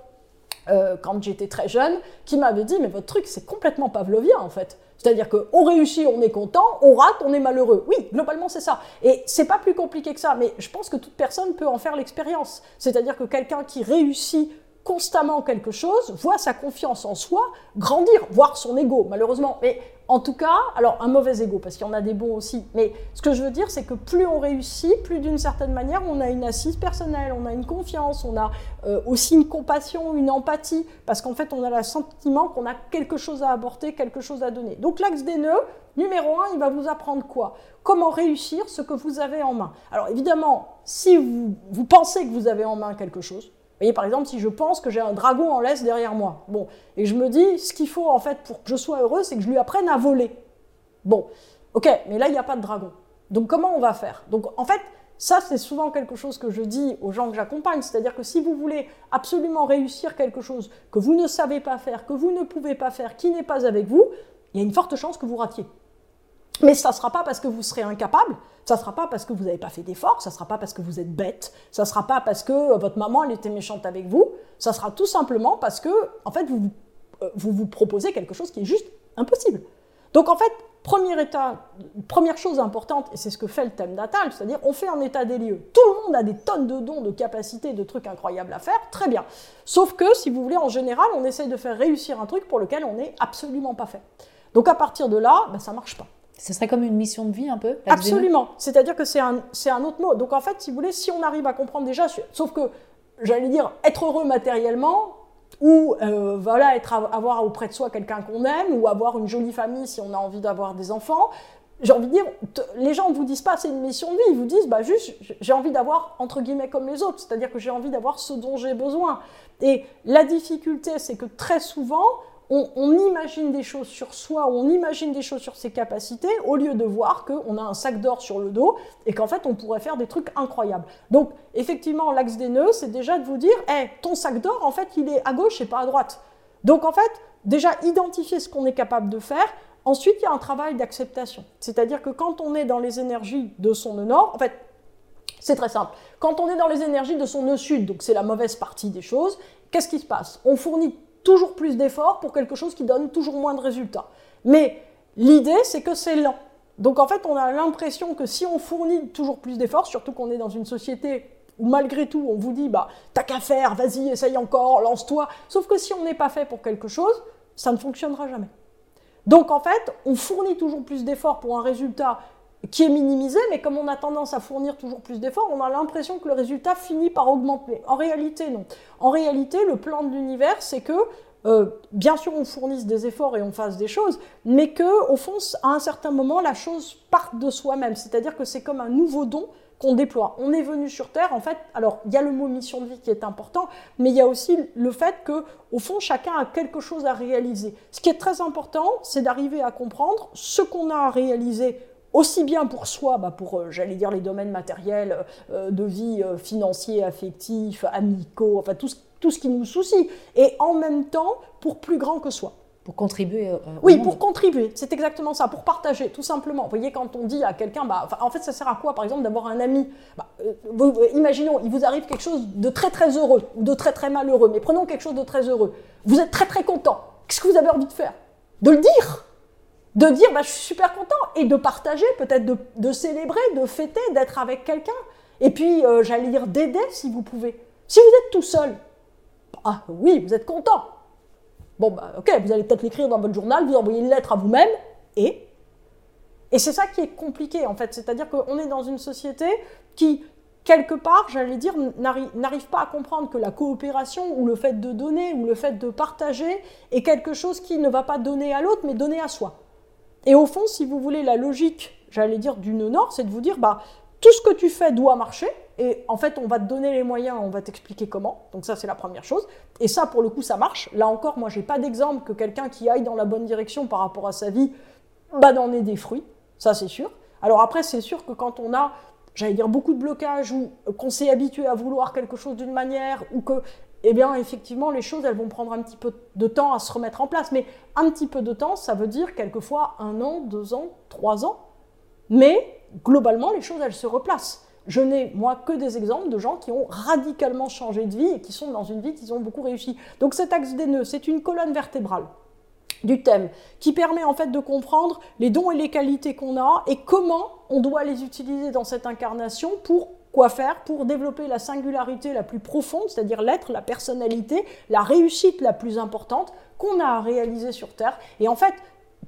euh, quand j'étais très jeune, qui m'avait dit Mais votre truc, c'est complètement pavlovien en fait. C'est-à-dire qu'on réussit, on est content, on rate, on est malheureux. Oui, globalement, c'est ça. Et c'est pas plus compliqué que ça, mais je pense que toute personne peut en faire l'expérience. C'est-à-dire que quelqu'un qui réussit constamment quelque chose voit sa confiance en soi grandir, voire son ego, malheureusement. Mais en tout cas, alors un mauvais ego, parce qu'il y en a des bons aussi, mais ce que je veux dire, c'est que plus on réussit, plus d'une certaine manière, on a une assise personnelle, on a une confiance, on a euh, aussi une compassion, une empathie, parce qu'en fait, on a le sentiment qu'on a quelque chose à apporter, quelque chose à donner. Donc l'axe des nœuds, numéro un, il va vous apprendre quoi? Comment réussir ce que vous avez en main. Alors évidemment, si vous, vous pensez que vous avez en main quelque chose, vous voyez, par exemple, si je pense que j'ai un dragon en laisse derrière moi, bon, et je me dis, ce qu'il faut en fait pour que je sois heureux, c'est que je lui apprenne à voler. Bon, ok, mais là, il n'y a pas de dragon. Donc comment on va faire? Donc en fait, ça, c'est souvent quelque chose que je dis aux gens que j'accompagne. C'est-à-dire que si vous voulez absolument réussir quelque chose que vous ne savez pas faire, que vous ne pouvez pas faire, qui n'est pas avec vous, il y a une forte chance que vous ratiez. Mais ça ne sera pas parce que vous serez incapable, ça ne sera pas parce que vous n'avez pas fait d'effort, ça ne sera pas parce que vous êtes bête, ça ne sera pas parce que votre maman elle était méchante avec vous, ça sera tout simplement parce que en fait vous euh, vous, vous proposez quelque chose qui est juste impossible. Donc en fait, premier état, première chose importante, et c'est ce que fait le thème natal, c'est-à-dire on fait un état des lieux. Tout le monde a des tonnes de dons, de capacités, de trucs incroyables à faire, très bien. Sauf que, si vous voulez, en général, on essaye de faire réussir un truc pour lequel on n'est absolument pas fait. Donc à partir de là, ben, ça marche pas. Ce serait comme une mission de vie un peu Absolument. C'est-à-dire que c'est un, un autre mot. Donc en fait, si vous voulez, si on arrive à comprendre déjà, sauf que, j'allais dire, être heureux matériellement, ou euh, voilà, être, avoir auprès de soi quelqu'un qu'on aime, ou avoir une jolie famille si on a envie d'avoir des enfants. J'ai envie de dire, les gens ne vous disent pas c'est une mission de vie, ils vous disent bah juste j'ai envie d'avoir entre guillemets comme les autres, c'est-à-dire que j'ai envie d'avoir ce dont j'ai besoin. Et la difficulté, c'est que très souvent, on, imagine des choses sur soi, on imagine des choses sur ses capacités, au lieu de voir qu'on a un sac d'or sur le dos et qu'en fait on pourrait faire des trucs incroyables. Donc effectivement, l'axe des nœuds, c'est déjà de vous dire, hey, ton sac d'or, en fait, il est à gauche et pas à droite. Donc en fait, déjà identifier ce qu'on est capable de faire. Ensuite, il y a un travail d'acceptation. C'est-à-dire que quand on est dans les énergies de son nœud nord, en fait, c'est très simple. Quand on est dans les énergies de son nœud sud, donc c'est la mauvaise partie des choses, qu'est-ce qui se passe? On fournit toujours plus d'efforts pour quelque chose qui donne toujours moins de résultats. Mais l'idée, c'est que c'est lent. Donc en fait, on a l'impression que si on fournit toujours plus d'efforts, surtout qu'on est dans une société où malgré tout, on vous dit, bah, t'as qu'à faire, vas-y, essaye encore, lance-toi. Sauf que si on n'est pas fait pour quelque chose, ça ne fonctionnera jamais. Donc en fait, on fournit toujours plus d'efforts pour un résultat qui est minimisé, mais comme on a tendance à fournir toujours plus d'efforts, on a l'impression que le résultat finit par augmenter. En réalité, non. En réalité, le plan de l'univers, c'est que, euh, bien sûr, on fournisse des efforts et on fasse des choses, mais que, au fond, à un certain moment, la chose parte de soi-même. C'est-à-dire que c'est comme un nouveau don qu'on déploie. On est venu sur Terre, en fait, alors il y a le mot mission de vie qui est important, mais il y a aussi le fait que, au fond, chacun a quelque chose à réaliser. Ce qui est très important, c'est d'arriver à comprendre ce qu'on a à réaliser aussi bien pour soi, bah pour, euh, j'allais dire, les domaines matériels, euh, de vie, euh, financiers, affectifs, amicaux, enfin tout ce, tout ce qui nous soucie, et en même temps pour plus grand que soi. Pour contribuer Oui, pour contribuer, c'est exactement ça, pour partager, tout simplement. Vous voyez, quand on dit à quelqu'un, bah, en fait, ça sert à quoi, par exemple, d'avoir un ami? Bah, Imaginons, il vous arrive quelque chose de très très heureux, ou de très très malheureux, mais prenons quelque chose de très heureux. Vous êtes très très content. Qu'est-ce que vous avez envie de faire? De le dire de dire bah, je suis super content et de partager, peut-être de, célébrer, de fêter, d'être avec quelqu'un. Et puis, euh, j'allais dire d'aider si vous pouvez. Si vous êtes tout seul, ah oui, vous êtes content. Bon, bah ok, vous allez peut-être l'écrire dans votre journal, vous envoyez une lettre à vous-même, et Et c'est ça qui est compliqué en fait, c'est-à-dire qu'on est dans une société qui, quelque part, j'allais dire, n'arrive pas à comprendre que la coopération ou le fait de donner ou le fait de partager est quelque chose qui ne va pas donner à l'autre, mais donner à soi. Et au fond, si vous voulez, la logique, j'allais dire, du nœud nord, c'est de vous dire, bah, tout ce que tu fais doit marcher, et en fait, on va te donner les moyens, on va t'expliquer comment. Donc ça, c'est la première chose. Et ça, pour le coup, ça marche. Là encore, moi, j'ai pas d'exemple que quelqu'un qui aille dans la bonne direction par rapport à sa vie, bah, d'en ait des fruits. Ça, c'est sûr. Alors après, c'est sûr que quand on a j'allais dire beaucoup de blocages ou qu'on s'est habitué à vouloir quelque chose d'une manière ou que eh bien, effectivement, les choses, elles vont prendre un petit peu de temps à se remettre en place. Mais un petit peu de temps, ça veut dire quelquefois un an, deux ans, trois ans. Mais globalement, les choses, elles se replacent. Je n'ai, moi, que des exemples de gens qui ont radicalement changé de vie et qui sont dans une vie qu'ils ont beaucoup réussi. Donc cet axe des nœuds, c'est une colonne vertébrale du thème qui permet en fait de comprendre les dons et les qualités qu'on a et comment on doit les utiliser dans cette incarnation pour quoi faire pour développer la singularité la plus profonde, c'est-à-dire l'être, la personnalité, la réussite la plus importante qu'on a à réaliser sur Terre. Et en fait,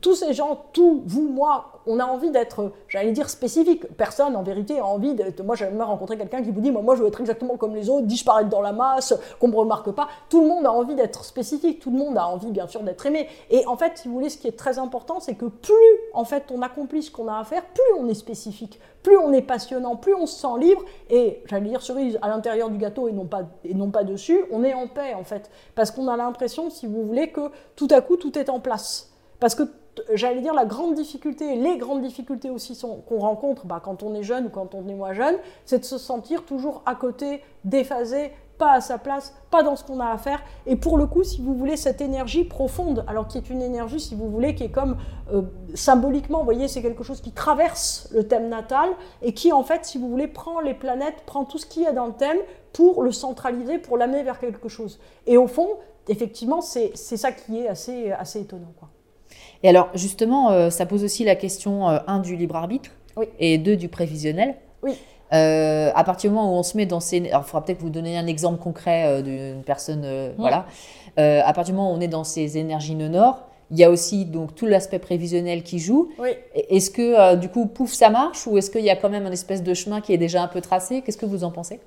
tous ces gens, tous, vous, moi, on a envie d'être, j'allais dire, spécifique. Personne, en vérité, a envie d'être. Moi, j'aimerais rencontrer quelqu'un qui vous dit, moi, moi, je veux être exactement comme les autres, disparaître dans la masse, qu'on me remarque pas. Tout le monde a envie d'être spécifique. Tout le monde a envie, bien sûr, d'être aimé. Et en fait, si vous voulez, ce qui est très important, c'est que plus, en fait, on accomplit ce qu'on a à faire, plus on est spécifique, plus on est passionnant, plus on se sent libre. Et j'allais dire cerise à l'intérieur du gâteau et non pas et non pas dessus. On est en paix, en fait, parce qu'on a l'impression, si vous voulez, que tout à coup, tout est en place. Parce que j'allais dire, la grande difficulté, les grandes difficultés aussi qu'on rencontre bah, quand on est jeune ou quand on est moins jeune, c'est de se sentir toujours à côté, déphasé, pas à sa place, pas dans ce qu'on a à faire. Et pour le coup, si vous voulez, cette énergie profonde, alors qui est une énergie, si vous voulez, qui est comme euh, symboliquement, vous voyez, c'est quelque chose qui traverse le thème natal et qui, en fait, si vous voulez, prend les planètes, prend tout ce qu'il y a dans le thème pour le centraliser, pour l'amener vers quelque chose. Et au fond, effectivement, c'est ça qui est assez, assez étonnant. Et alors, justement, euh, ça pose aussi la question, euh, un, du libre arbitre et deux, du prévisionnel. Oui. Euh, à partir du moment où on se met dans ces... Alors, il faudra peut-être vous donner un exemple concret d'une personne, voilà. à partir du moment où on est dans ces énergies nord, il y a aussi donc tout l'aspect prévisionnel qui joue. Oui. Est-ce que du coup, pouf, ça marche ou est-ce qu'il y a quand même un espèce de chemin qui est déjà un peu tracé? Qu'est-ce que vous en pensez?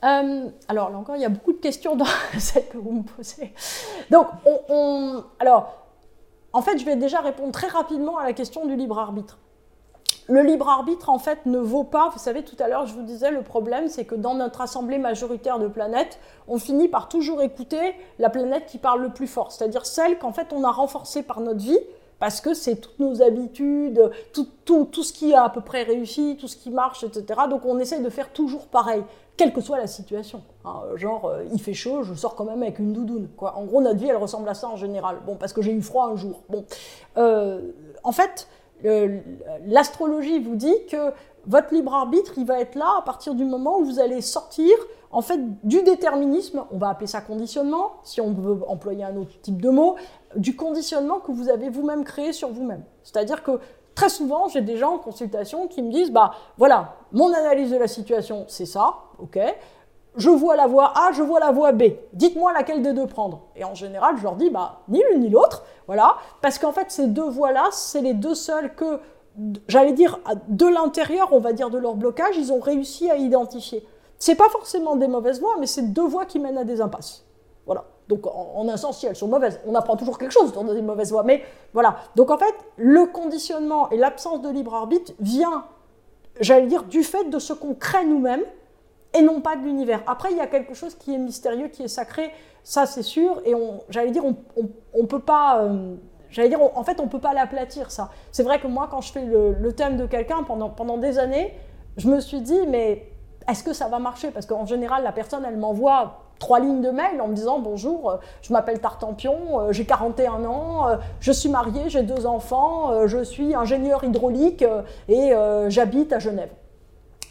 Alors là encore, il y a beaucoup de questions dans <laughs> celle que vous me posez. Donc, on, alors, en fait, je vais déjà répondre très rapidement à la question du libre arbitre. Le libre arbitre, en fait, ne vaut pas, vous savez, tout à l'heure, je vous disais, le problème, c'est que dans notre assemblée majoritaire de planètes, on finit par toujours écouter la planète qui parle le plus fort, c'est-à-dire celle qu'en fait, on a renforcée par notre vie, parce que c'est toutes nos habitudes, tout, tout, tout, ce qui a à peu près réussi, tout ce qui marche, etc. Donc on essaye de faire toujours pareil quelle que soit la situation. Hein, genre, euh, il fait chaud, je sors quand même avec une doudoune. En gros, notre vie, elle ressemble à ça en général. Bon, parce que j'ai eu froid un jour. Bon, euh, en fait, l'astrologie vous dit que votre libre arbitre, il va être là à partir du moment où vous allez sortir en fait du déterminisme, on va appeler ça conditionnement, si on veut employer un autre type de mot, du conditionnement que vous avez vous-même créé sur vous-même. C'est-à-dire que très souvent, j'ai des gens en consultation qui me disent, bah voilà, mon analyse de la situation, c'est ça, ok je vois la voie A, je vois la voie B. Dites-moi laquelle des deux prendre. Et en général, je leur dis, bah, ni l'une ni l'autre, voilà, parce qu'en fait, ces deux voies-là, c'est les deux seules que, j'allais dire, de l'intérieur, on va dire de leur blocage, ils ont réussi à identifier. C'est pas forcément des mauvaises voies, mais c'est deux voies qui mènent à des impasses. Voilà. Donc, en, un sens, si elles sont mauvaises, on apprend toujours quelque chose dans des mauvaises voies. Mais voilà. Donc, en fait, le conditionnement et l'absence de libre arbitre vient, j'allais dire, du fait de ce qu'on crée nous-mêmes et non pas de l'univers. Après, il y a quelque chose qui est mystérieux, qui est sacré, ça c'est sûr, et j'allais dire, on, on, peut pas, euh, j'allais dire, en fait, on peut pas l'aplatir, ça. C'est vrai que moi, quand je fais le, thème de quelqu'un pendant, pendant des années, je me suis dit, mais est-ce que ça va marcher? Parce qu'en général, la personne, elle m'envoie trois lignes de mail en me disant bonjour, euh, je m'appelle Tartampion, euh, j'ai 41 ans, je suis mariée, j'ai deux enfants, je suis ingénieur hydraulique et j'habite à Genève.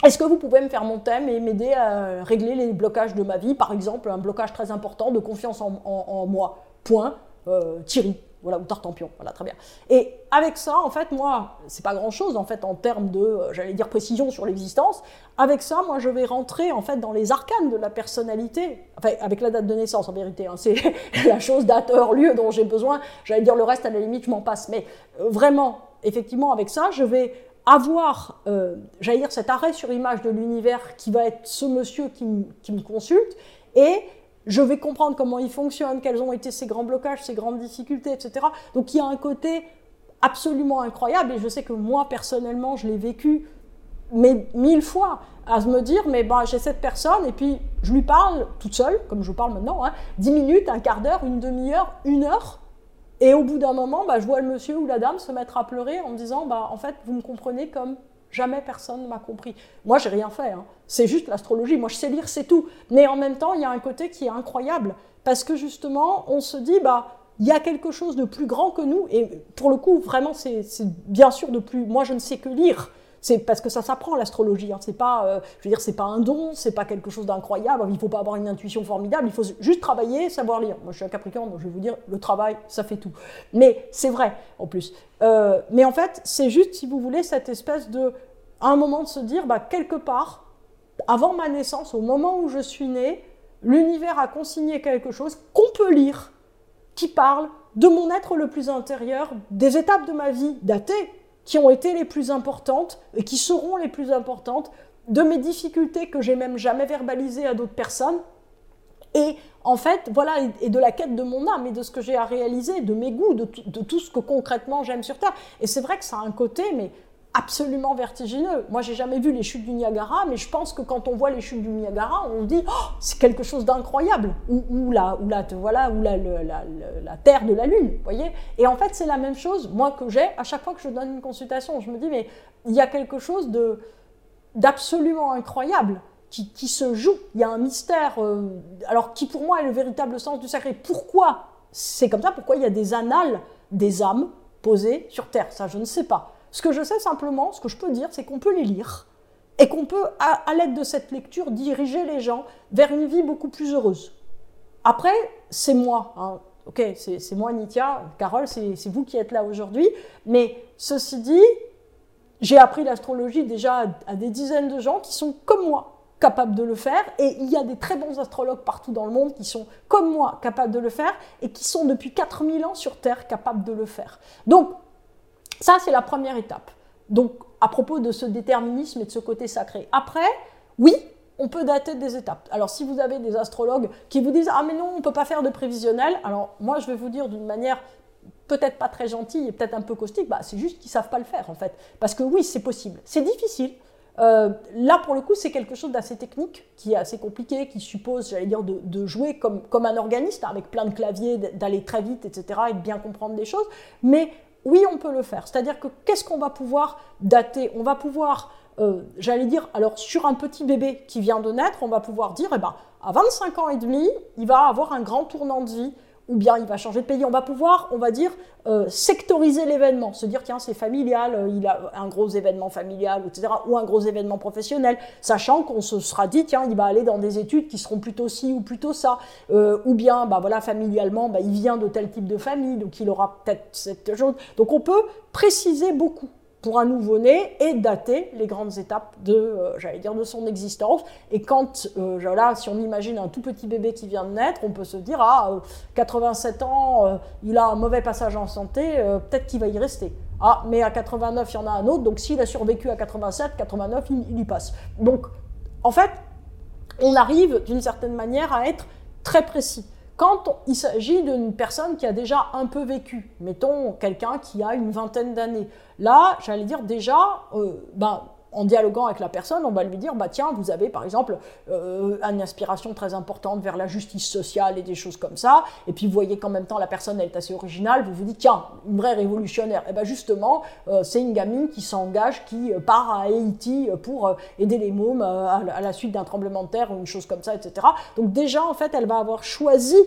Est-ce que vous pouvez me faire mon thème et m'aider à régler les blocages de ma vie Par exemple, un blocage très important de confiance en, moi? Point. Euh, Thierry. Voilà, ou Tartampion. Voilà, très bien. Et avec ça, en fait, moi, c'est pas grand-chose, en fait, en termes de, euh, j'allais dire, précision sur l'existence. Avec ça, moi, je vais rentrer, en fait, dans les arcanes de la personnalité. Enfin, avec la date de naissance, en vérité. Hein. c'est <laughs> la chose, date, heure, lieu dont j'ai besoin. J'allais dire le reste, à la limite, je m'en passe. Mais euh, vraiment, effectivement, avec ça, je vais avoir, euh, j'allais dire, cet arrêt sur image de l'univers qui va être ce monsieur qui, me consulte, et je vais comprendre comment il fonctionne, quels ont été ses grands blocages, ses grandes difficultés, etc. Donc il y a un côté absolument incroyable, et je sais que moi, personnellement, je l'ai vécu mais mille fois, à me dire, mais bah, j'ai cette personne, et puis je lui parle toute seule, comme je vous parle maintenant, hein, 10 minutes, un quart d'heure, une demi-heure, une heure, et au bout d'un moment, bah, je vois le monsieur ou la dame se mettre à pleurer en me disant bah, En fait, vous me comprenez comme jamais personne ne m'a compris. Moi, j'ai rien fait. Hein. C'est juste l'astrologie. Moi, je sais lire, c'est tout. Mais en même temps, il y a un côté qui est incroyable. Parce que justement, on se dit bah, il y a quelque chose de plus grand que nous. Et pour le coup, vraiment, c'est bien sûr de plus. Moi, je ne sais que lire. C'est parce que ça s'apprend l'astrologie. Hein. C'est pas, euh, je veux dire, c'est pas un don, c'est pas quelque chose d'incroyable. Il faut pas avoir une intuition formidable. Il faut juste travailler, savoir lire. Moi, je suis un Capricorne, donc je vais vous dire, le travail, ça fait tout. Mais c'est vrai en plus. Euh, mais en fait, c'est juste, si vous voulez, cette espèce de, à un moment de se dire, bah quelque part, avant ma naissance, au moment où je suis née, l'univers a consigné quelque chose qu'on peut lire, qui parle de mon être le plus intérieur, des étapes de ma vie datées qui ont été les plus importantes et qui seront les plus importantes, de mes difficultés que j'ai même jamais verbalisées à d'autres personnes. Et en fait, voilà, et de la quête de mon âme et de ce que j'ai à réaliser, de mes goûts, de, tout ce que concrètement j'aime sur Terre. Et c'est vrai que ça a un côté, mais absolument vertigineux. Moi, j'ai jamais vu les chutes du Niagara, mais je pense que quand on voit les chutes du Niagara, on dit oh, c'est quelque chose d'incroyable. Ou, la, ou la, voilà, ou la, la, Terre de la Lune, voyez. Et en fait, c'est la même chose, moi que j'ai à chaque fois que je donne une consultation. Je me dis mais il y a quelque chose de d'absolument incroyable. Qui, se joue. Il y a un mystère, euh, alors qui pour moi est le véritable sens du sacré. Pourquoi c'est comme ça? Pourquoi il y a des annales des âmes posées sur Terre? Ça, je ne sais pas. Ce que je sais simplement, ce que je peux dire, c'est qu'on peut les lire et qu'on peut, à, l'aide de cette lecture, diriger les gens vers une vie beaucoup plus heureuse. Après, c'est moi. Hein. Ok, c'est moi, Nitya. Carole, c'est vous qui êtes là aujourd'hui. Mais ceci dit, j'ai appris l'astrologie déjà à des dizaines de gens qui sont comme moi, capables de le faire. Et il y a des très bons astrologues partout dans le monde qui sont comme moi capables de le faire et qui sont depuis 4000 ans sur Terre capables de le faire. Donc, ça, c'est la première étape. Donc, à propos de ce déterminisme et de ce côté sacré. Après, oui, on peut dater des étapes. Alors, si vous avez des astrologues qui vous disent Ah, mais non, on ne peut pas faire de prévisionnel, alors moi, je vais vous dire d'une manière peut-être pas très gentille et peut-être un peu caustique, bah, c'est juste qu'ils ne savent pas le faire, en fait. Parce que oui, c'est possible. C'est difficile. Euh, là, pour le coup, c'est quelque chose d'assez technique, qui est assez compliqué, qui suppose, j'allais dire, de, jouer comme, comme un organiste, avec plein de claviers, d'aller très vite, etc., et de bien comprendre des choses. Mais oui, on peut le faire. C'est-à-dire que qu'est-ce qu'on va pouvoir dater? On va pouvoir, euh, j'allais dire, alors sur un petit bébé qui vient de naître, on va pouvoir dire, eh ben, à 25 ans et demi, il va avoir un grand tournant de vie ou bien il va changer de pays. On va pouvoir, on va dire, euh, sectoriser l'événement, se dire, tiens, c'est familial, euh, il a un gros événement familial, etc., ou un gros événement professionnel, sachant qu'on se sera dit, tiens, il va aller dans des études qui seront plutôt ci ou plutôt ça, euh, ou bien, bah voilà, familialement, bah, il vient de tel type de famille, donc il aura peut-être cette chose. Donc on peut préciser beaucoup pour un nouveau-né et dater les grandes étapes de, euh, dire, de son existence. Et quand, euh, là, si on imagine un tout petit bébé qui vient de naître, on peut se dire, ah, 87 euh, ans, il a un mauvais passage en santé, peut-être qu'il va y rester. Ah, mais à 89, il y en a un autre, donc s'il a survécu à 87, 89, il, il y passe. Donc, en fait, on arrive d'une certaine manière à être très précis. Quand il s'agit d'une personne qui a déjà un peu vécu, mettons quelqu'un qui a une vingtaine d'années, là, j'allais dire déjà, euh, ben, en dialoguant avec la personne, on va lui dire, bah tiens, vous avez par exemple euh, une aspiration très importante vers la justice sociale et des choses comme ça, et puis vous voyez qu'en même temps la personne elle est assez originale, vous vous dites, tiens, une vraie révolutionnaire. Et bien justement, euh, c'est une gamine qui s'engage, qui part à Haïti pour aider les mômes à la suite d'un tremblement de terre ou une chose comme ça, etc. Donc déjà, en fait, elle va avoir choisi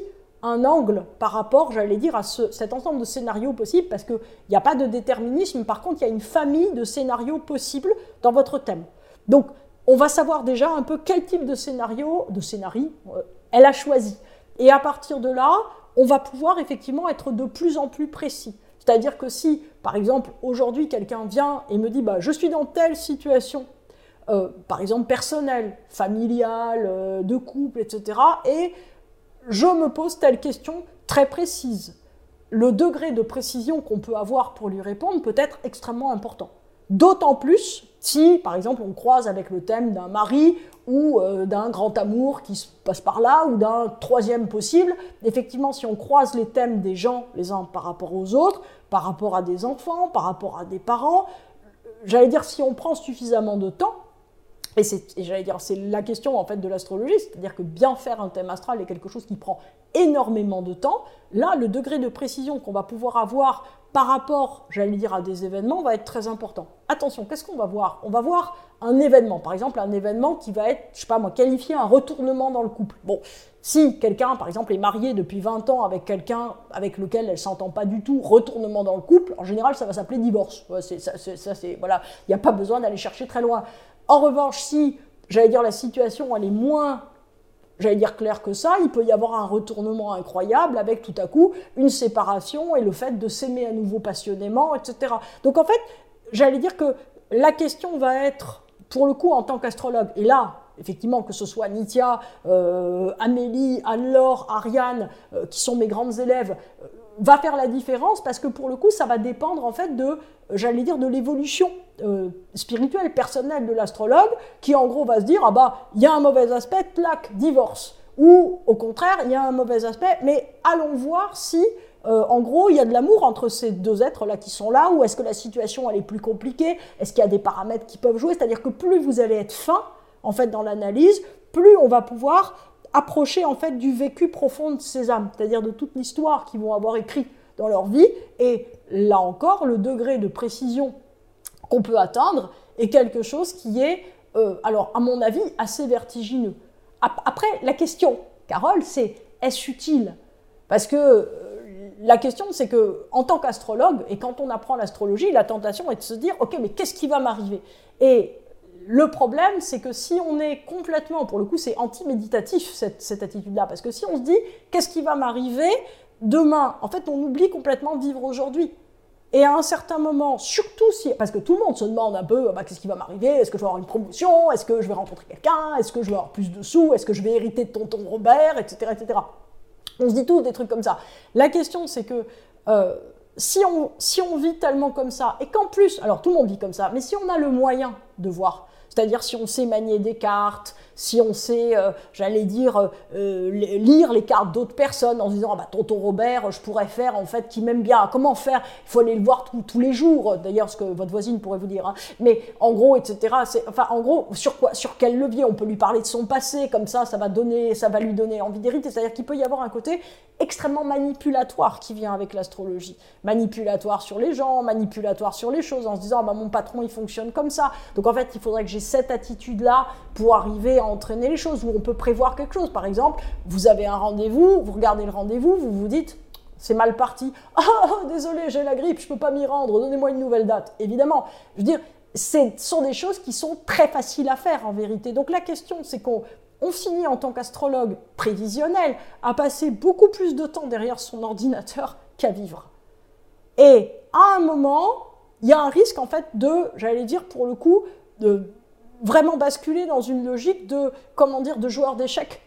un angle par rapport, j'allais dire, à cet ensemble de scénarios possibles, parce qu'il n'y a pas de déterminisme, par contre, il y a une famille de scénarios possibles dans votre thème. Donc, on va savoir déjà un peu quel type de scénario, de scénario, euh, elle a choisi. Et à partir de là, on va pouvoir effectivement être de plus en plus précis. C'est-à-dire que si, par exemple, aujourd'hui, quelqu'un vient et me dit, bah, je suis dans telle situation, euh, par exemple personnelle, familiale, euh, de couple, etc., et je me pose telle question très précise. Le degré de précision qu'on peut avoir pour lui répondre peut être extrêmement important. D'autant plus si, par exemple, on croise avec le thème d'un mari ou euh, d'un grand amour qui se passe par là, ou d'un troisième possible. Effectivement, si on croise les thèmes des gens les uns par rapport aux autres, par rapport à des enfants, par rapport à des parents, j'allais dire, si on prend suffisamment de temps, et, j'allais dire, c'est la question en fait de l'astrologie, c'est-à-dire que bien faire un thème astral est quelque chose qui prend énormément de temps. Là, le degré de précision qu'on va pouvoir avoir par rapport, j'allais dire, à des événements va être très important. Attention, qu'est-ce qu'on va voir? On va voir un événement, par exemple un événement qui va être, je sais pas moi, qualifié un retournement dans le couple. Bon, si quelqu'un, par exemple, est marié depuis 20 ans avec quelqu'un avec lequel elle s'entend pas du tout, retournement dans le couple, en général, ça va s'appeler divorce. ça, c'est, voilà, il n'y a pas besoin d'aller chercher très loin. En revanche, si, j'allais dire, la situation, elle est moins j'allais dire claire que ça, il peut y avoir un retournement incroyable avec tout à coup une séparation et le fait de s'aimer à nouveau passionnément, etc. Donc en fait, j'allais dire que la question va être, pour le coup, en tant qu'astrologue, et là, effectivement, que ce soit Nitya, euh, Amélie, Anne-Laure, Ariane, euh, qui sont mes grandes élèves, euh, va faire la différence parce que pour le coup, ça va dépendre en fait de, j'allais dire, de l'évolution euh, spirituelle, personnelle de l'astrologue, qui en gros va se dire, ah bah, il y a un mauvais aspect, clac, divorce. Ou au contraire, il y a un mauvais aspect, mais allons voir si euh, en gros, il y a de l'amour entre ces deux êtres-là qui sont là, ou est-ce que la situation elle est plus compliquée Est-ce qu'il y a des paramètres qui peuvent jouer? C'est-à-dire que plus vous allez être fin, en fait, dans l'analyse, plus on va pouvoir approcher en fait du vécu profond de ces âmes, c'est-à-dire de toute l'histoire qu'ils vont avoir écrit dans leur vie. Et là encore, le degré de précision qu'on peut atteindre est quelque chose qui est, euh, alors à mon avis, assez vertigineux. Après, la question, Carole, c'est est-ce utile? Parce que euh, la question, c'est que en tant qu'astrologue, et quand on apprend l'astrologie, la tentation est de se dire, ok, mais qu'est-ce qui va m'arriver? Le problème, c'est que si on est complètement, pour le coup, c'est anti-méditatif cette, attitude-là, parce que si on se dit, qu'est-ce qui va m'arriver demain? En fait, on oublie complètement vivre aujourd'hui. Et à un certain moment, surtout si, parce que tout le monde se demande un peu, bah, qu'est-ce qui va m'arriver? Est-ce que je vais avoir une promotion? Est-ce que je vais rencontrer quelqu'un? Est-ce que je vais avoir plus de sous? Est-ce que je vais hériter de tonton Robert? Etc. etc. On se dit tous des trucs comme ça. La question, c'est que euh, si, on, si on vit tellement comme ça, et qu'en plus, alors tout le monde vit comme ça, mais si on a le moyen de voir, c'est-à-dire si on sait manier des cartes, si on sait, euh, j'allais dire, euh, euh, lire les cartes d'autres personnes en se disant, ah bah, tonton Robert, je pourrais faire, en fait, qui m'aime bien, comment faire? Il faut aller le voir tous les jours, d'ailleurs, ce que votre voisine pourrait vous dire. Hein. Mais en gros, etc., enfin, en gros, sur quoi, sur quel levier on peut lui parler de son passé, comme ça, ça va, donner, ça va lui donner envie d'hériter. C'est-à-dire qu'il peut y avoir un côté extrêmement manipulatoire qui vient avec l'astrologie. Manipulatoire sur les gens, manipulatoire sur les choses, en se disant, ah bah, mon patron, il fonctionne comme ça. Donc, en fait, il faudrait que j'ai cette attitude-là pour arriver à entraîner les choses, où on peut prévoir quelque chose. Par exemple, vous avez un rendez-vous, vous regardez le rendez-vous, vous vous dites, c'est mal parti. <laughs> Ah, désolé, j'ai la grippe, je ne peux pas m'y rendre, donnez-moi une nouvelle date. Évidemment, je veux dire, ce sont des choses qui sont très faciles à faire en vérité. Donc la question, c'est qu'on on finit en tant qu'astrologue prévisionnel à passer beaucoup plus de temps derrière son ordinateur qu'à vivre. Et à un moment, il y a un risque en fait de, j'allais dire pour le coup, de vraiment basculer dans une logique de, comment dire, de joueur d'échecs.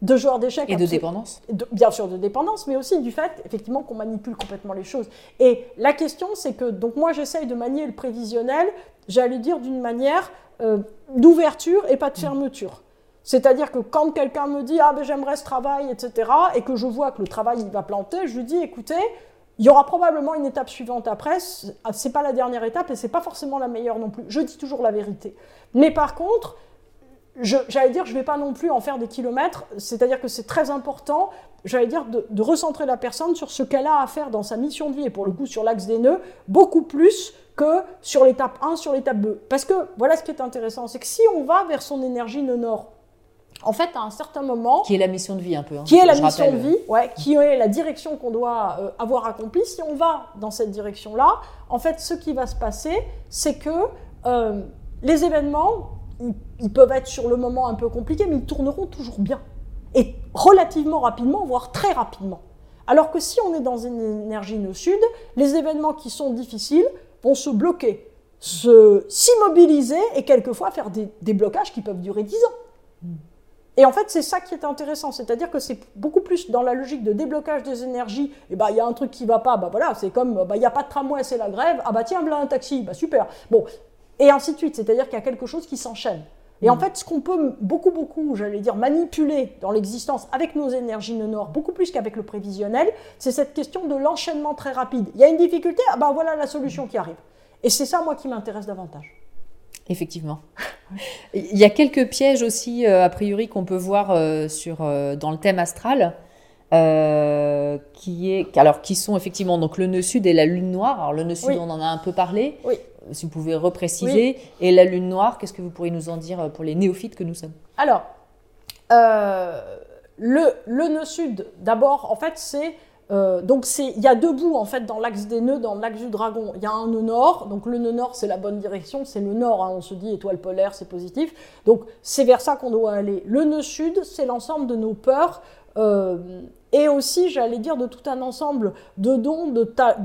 De joueur d'échecs. Et de dépendance. bien sûr, de dépendance, mais aussi du fait, effectivement, qu'on manipule complètement les choses. Et la question, c'est que, donc moi, j'essaye de manier le prévisionnel, j'allais dire d'une manière euh, d'ouverture et pas de fermeture. C'est-à-dire que quand quelqu'un me dit ah ben j'aimerais ce travail, etc., et que je vois que le travail il va planter, je lui dis écoutez, il y aura probablement une étape suivante après. C'est pas la dernière étape et c'est pas forcément la meilleure non plus. Je dis toujours la vérité. Mais par contre, j'allais dire, je vais pas non plus en faire des kilomètres. C'est-à-dire que c'est très important, j'allais dire, de, de, recentrer la personne sur ce qu'elle a à faire dans sa mission de vie et pour le coup sur l'axe des nœuds, beaucoup plus que sur l'étape 1, sur l'étape 2. Parce que voilà ce qui est intéressant, c'est que si on va vers son énergie nœud nord, en fait, à un certain moment. Qui est la mission de vie un peu. Hein, qui est la mission de vie, ouais, qui est la direction qu'on doit euh, avoir accomplie. Si on va dans cette direction-là, en fait, ce qui va se passer, c'est que euh, les événements, ils, peuvent être sur le moment un peu compliqués, mais ils tourneront toujours bien. Et relativement rapidement, voire très rapidement. Alors que si on est dans une énergie nord-sud, les événements qui sont difficiles vont se bloquer, s'immobiliser et quelquefois faire des, des blocages qui peuvent durer 10 ans. Et en fait, c'est ça qui est intéressant, c'est-à-dire que c'est beaucoup plus dans la logique de déblocage des énergies. Et bah, il y a un truc qui va pas, bah voilà, c'est comme, bah, il n'y a pas de tramway, c'est la grève. Ah bah tiens, voilà un taxi, bah super. Bon, et ainsi de suite. C'est-à-dire qu'il y a quelque chose qui s'enchaîne. Et en mm. fait, ce qu'on peut beaucoup, beaucoup, j'allais dire, manipuler dans l'existence avec nos énergies de nord, beaucoup plus qu'avec le prévisionnel, c'est cette question de l'enchaînement très rapide. Il y a une difficulté, ah bah voilà la solution qui arrive. Et c'est ça, moi, qui m'intéresse davantage. Effectivement. <laughs> Il y a quelques pièges aussi, euh, a priori, qu'on peut voir euh, sur, euh, dans le thème astral. qui, est, alors, qui sont effectivement donc le nœud sud et la lune noire. Alors, le nœud sud, on en a un peu parlé. Oui. Si vous pouvez repréciser. Et la lune noire, qu'est-ce que vous pourriez nous en dire pour les néophytes que nous sommes? Alors, le, le nœud sud, d'abord, en fait, c'est euh, donc il y a deux bouts en fait dans l'axe des nœuds, dans l'axe du dragon. Il y a un nœud nord, donc le nœud nord c'est la bonne direction, c'est le nord, hein. on se dit étoile polaire, c'est positif. Donc c'est vers ça qu'on doit aller. Le nœud sud, c'est l'ensemble de nos peurs. Euh, et aussi, j'allais dire, de tout un ensemble de dons, de,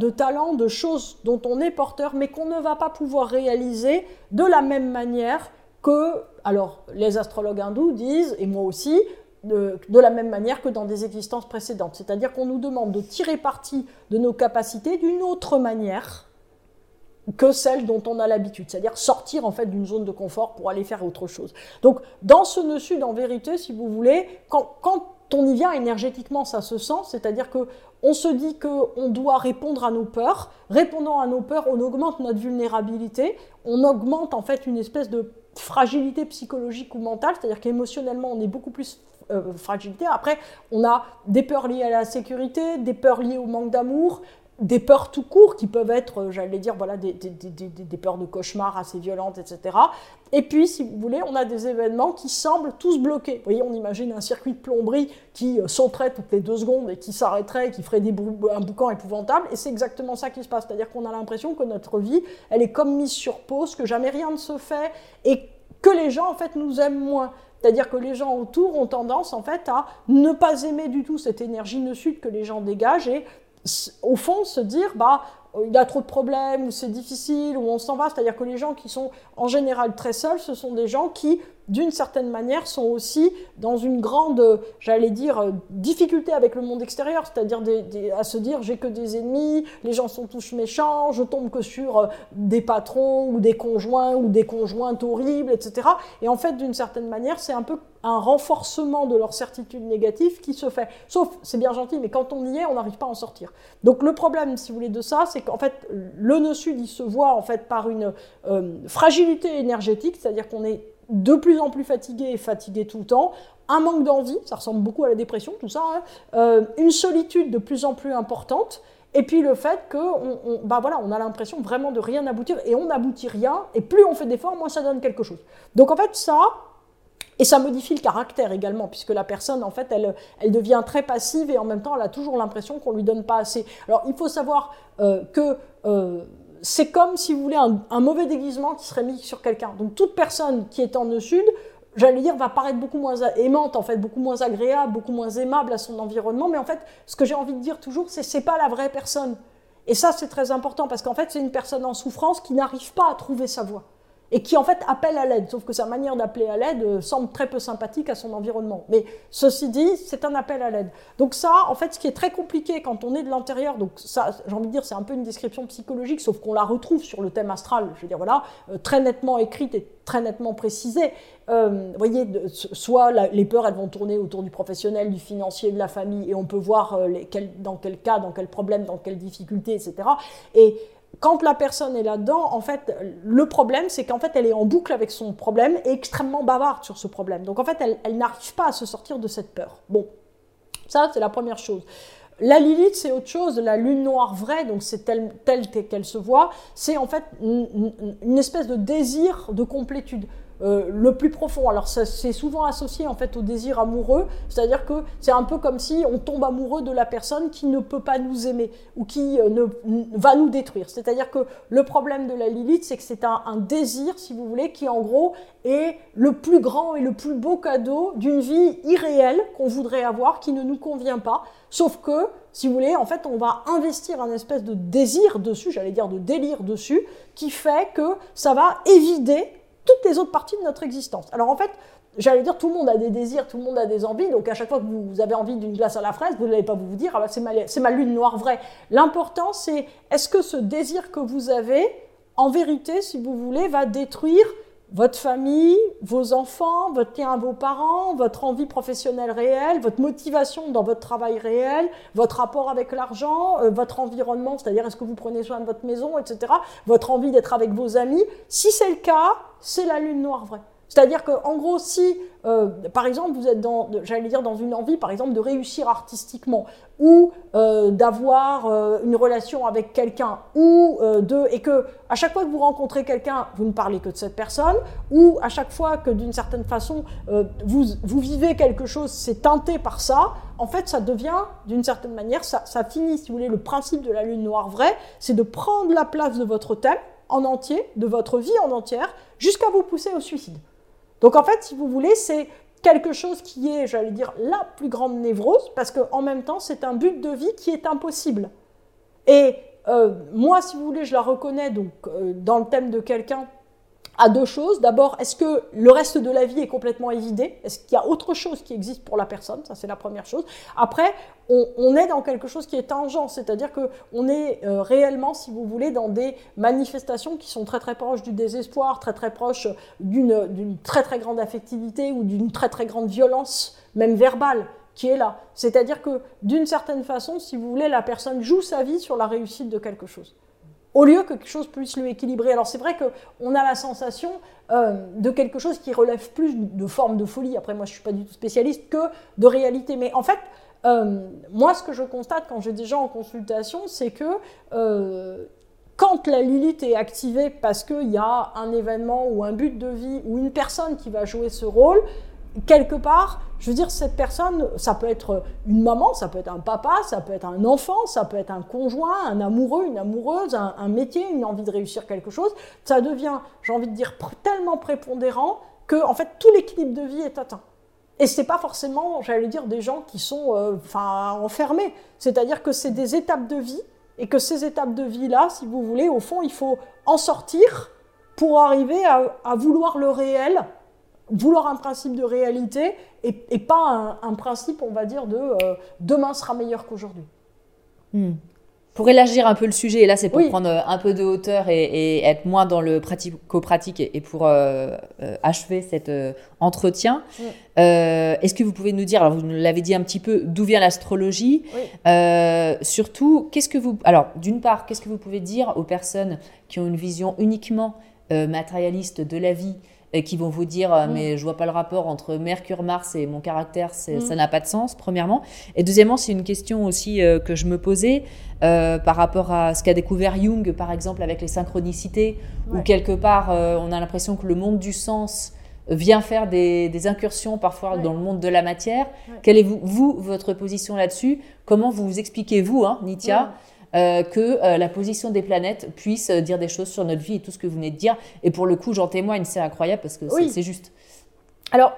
talents, de choses dont on est porteur, mais qu'on ne va pas pouvoir réaliser de la même manière que, alors les astrologues hindous disent, et moi aussi, de, la même manière que dans des existences précédentes. C'est-à-dire qu'on nous demande de tirer parti de nos capacités d'une autre manière que celle dont on a l'habitude, c'est-à-dire sortir en fait d'une zone de confort pour aller faire autre chose. Donc dans ce nœud sud, en vérité, si vous voulez, quand, on y vient énergétiquement, ça se sent, c'est-à-dire que on se dit qu'on doit répondre à nos peurs. Répondant à nos peurs, on augmente notre vulnérabilité, on augmente en fait une espèce de fragilité psychologique ou mentale, c'est-à-dire qu'émotionnellement, on est beaucoup plus euh, fragilité. Après, on a des peurs liées à la sécurité, des peurs liées au manque d'amour, des peurs tout court qui peuvent être, euh, j'allais dire, voilà, des, des, peurs de cauchemar assez violentes, etc. Et puis, si vous voulez, on a des événements qui semblent tous bloqués. Vous voyez, on imagine un circuit de plomberie qui euh, sauterait toutes les deux secondes et qui s'arrêterait, qui ferait des un boucan épouvantable. Et c'est exactement ça qui se passe. C'est-à-dire qu'on a l'impression que notre vie, elle est comme mise sur pause, que jamais rien ne se fait et que les gens, en fait, nous aiment moins. C'est-à-dire que les gens autour ont tendance en fait à ne pas aimer du tout cette énergie nocide que les gens dégagent et au fond se dire bah il a trop de problèmes ou c'est difficile ou on s'en va. C'est-à-dire que les gens qui sont en général très seuls, ce sont des gens qui d'une certaine manière, sont aussi dans une grande, j'allais dire, euh, difficulté avec le monde extérieur, c'est-à-dire à se dire j'ai que des ennemis, les gens sont tous méchants, je tombe que sur euh, des patrons ou des conjoints ou des conjointes horribles, etc. Et en fait, d'une certaine manière, c'est un peu un renforcement de leur certitude négative qui se fait. Sauf, c'est bien gentil, mais quand on y est, on n'arrive pas à en sortir. Donc le problème, si vous voulez, de ça, c'est qu'en fait, le nœud sud, il se voit en fait par une euh, fragilité énergétique, c'est-à-dire qu'on est de plus en plus fatigué et fatigué tout le temps, un manque d'envie, ça ressemble beaucoup à la dépression, tout ça, hein. euh, une solitude de plus en plus importante, et puis le fait que on, bah voilà, on a l'impression vraiment de rien aboutir, et on n'aboutit rien, et plus on fait d'efforts, moins ça donne quelque chose. Donc en fait, ça, et ça modifie le caractère également, puisque la personne, en fait, elle, elle devient très passive, et en même temps, elle a toujours l'impression qu'on lui donne pas assez. Alors il faut savoir euh, que... Euh, c'est comme, si vous voulez, un, mauvais déguisement qui serait mis sur quelqu'un. Donc toute personne qui est en nœud sud, j'allais dire, va paraître beaucoup moins aimante, en fait, beaucoup moins agréable, beaucoup moins aimable à son environnement. Mais en fait, ce que j'ai envie de dire toujours, c'est c'est pas la vraie personne. Et ça, c'est très important parce qu'en fait, c'est une personne en souffrance qui n'arrive pas à trouver sa voie et qui en fait appelle à l'aide, sauf que sa manière d'appeler à l'aide euh, semble très peu sympathique à son environnement. Mais ceci dit, c'est un appel à l'aide. Donc ça, en fait, ce qui est très compliqué quand on est de l'intérieur, donc ça, j'ai envie de dire, c'est un peu une description psychologique, sauf qu'on la retrouve sur le thème astral, je veux dire, voilà, euh, très nettement écrite et très nettement précisée. Euh, vous voyez, soit les peurs, elles vont tourner autour du professionnel, du financier, de la famille, et on peut voir dans quel cas, dans quel problème, dans quelle difficulté, etc. Et quand la personne est là-dedans, en fait, le problème, c'est qu'en fait, elle est en boucle avec son problème et extrêmement bavarde sur ce problème. Donc, en fait, elle, n'arrive pas à se sortir de cette peur. Bon, ça, c'est la première chose. La Lilith, c'est autre chose. La lune noire vraie, donc c'est telle, qu'elle se voit, c'est en fait une espèce de désir de complétude. Euh, le plus profond. Alors c'est souvent associé en fait au désir amoureux, c'est-à-dire que c'est un peu comme si on tombe amoureux de la personne qui ne peut pas nous aimer ou qui euh, ne, va nous détruire. C'est-à-dire que le problème de la Lilith, c'est que c'est un, un, désir, si vous voulez, qui en gros est le plus grand et le plus beau cadeau d'une vie irréelle qu'on voudrait avoir, qui ne nous convient pas. Sauf que, si vous voulez, en fait, on va investir un espèce de désir dessus, j'allais dire de délire dessus, qui fait que ça va évider toutes les autres parties de notre existence. Alors en fait, j'allais dire, tout le monde a des désirs, tout le monde a des envies, donc à chaque fois que vous avez envie d'une glace à la fraise, vous n'allez pas vous dire, ah bah, c'est ma, lune noire vraie. L'important, c'est est-ce que ce désir que vous avez, en vérité, si vous voulez, va détruire votre famille, vos enfants, votre lien à vos parents, votre envie professionnelle réelle, votre motivation dans votre travail réel, votre rapport avec l'argent, euh, votre environnement, c'est-à-dire est-ce que vous prenez soin de votre maison, etc., votre envie d'être avec vos amis. Si c'est le cas, c'est la lune noire vraie. C'est-à-dire qu'en gros, si, euh, par exemple, vous êtes dans, j'allais dire, dans une envie, par exemple, de réussir artistiquement, ou euh, d'avoir euh, une relation avec quelqu'un, ou de, et que à chaque fois que vous rencontrez quelqu'un, vous ne parlez que de cette personne, ou à chaque fois que d'une certaine façon vous, vous vivez quelque chose, c'est teinté par ça, en fait, ça devient, d'une certaine manière, ça, ça finit, si vous voulez, le principe de la lune noire vraie, c'est de prendre la place de votre thème en entier, de votre vie en entière, jusqu'à vous pousser au suicide. Donc en fait, si vous voulez, c'est quelque chose qui est, j'allais dire, la plus grande névrose, parce qu'en même temps, c'est un but de vie qui est impossible. Et euh, moi, si vous voulez, je la reconnais donc euh, dans le thème de quelqu'un à deux choses. D'abord, est-ce que le reste de la vie est complètement évidé? Est-ce qu'il y a autre chose qui existe pour la personne? Ça, c'est la première chose. Après, on, est dans quelque chose qui est tangent, c'est-à-dire qu'on est euh, réellement, si vous voulez, dans des manifestations qui sont très très proches du désespoir, très très proches d'une très très grande affectivité ou d'une très très grande violence, même verbale qui est là. C'est-à-dire que d'une certaine façon, si vous voulez, la personne joue sa vie sur la réussite de quelque chose. Au lieu que quelque chose puisse le équilibrer. Alors c'est vrai qu'on a la sensation euh, de quelque chose qui relève plus de forme de folie. Après, moi, je ne suis pas du tout spécialiste que de réalité. Mais en fait, euh, moi, ce que je constate quand j'ai des gens en consultation, c'est que euh, quand la Lilith est activée parce qu'il y a un événement ou un but de vie ou une personne qui va jouer ce rôle, quelque part, je veux dire, cette personne, ça peut être une maman, ça peut être un papa, ça peut être un enfant, ça peut être un conjoint, un amoureux, une amoureuse, un, métier, une envie de réussir quelque chose. Ça devient, j'ai envie de dire, tellement prépondérant que, en fait, tout l'équilibre de vie est atteint. Et ce n'est pas forcément, j'allais dire, des gens qui sont euh, enfermés. C'est-à-dire que c'est des étapes de vie et que ces étapes de vie-là, si vous voulez, au fond, il faut en sortir pour arriver à vouloir le réel vouloir un principe de réalité et, pas un, principe, on va dire, de euh, demain sera meilleur qu'aujourd'hui. Hmm. Pour élargir un peu le sujet, et là c'est pour prendre euh, un peu de hauteur et, être moins dans le pratico-pratique et, pour euh, achever cet entretien, est-ce que vous pouvez nous dire, alors vous nous l'avez dit un petit peu, d'où vient l'astrologie Surtout, qu'est-ce que vous... Alors, d'une part, qu'est-ce que vous pouvez dire aux personnes qui ont une vision uniquement matérialiste de la vie et qui vont vous dire euh, mm. mais je vois pas le rapport entre Mercure, Mars et mon caractère, mm. ça n'a pas de sens, premièrement. Et deuxièmement, c'est une question aussi euh, que je me posais euh, par rapport à ce qu'a découvert Jung, par exemple, avec les synchronicités, où quelque part, on a l'impression que le monde du sens vient faire des, incursions parfois dans le monde de la matière. Quelle est vous, vous votre position là-dessus? Comment vous expliquez, vous, hein, Nitya, euh, que euh, la position des planètes puisse euh, dire des choses sur notre vie et tout ce que vous venez de dire. Et pour le coup, j'en témoigne, c'est incroyable parce que c'est juste. Alors,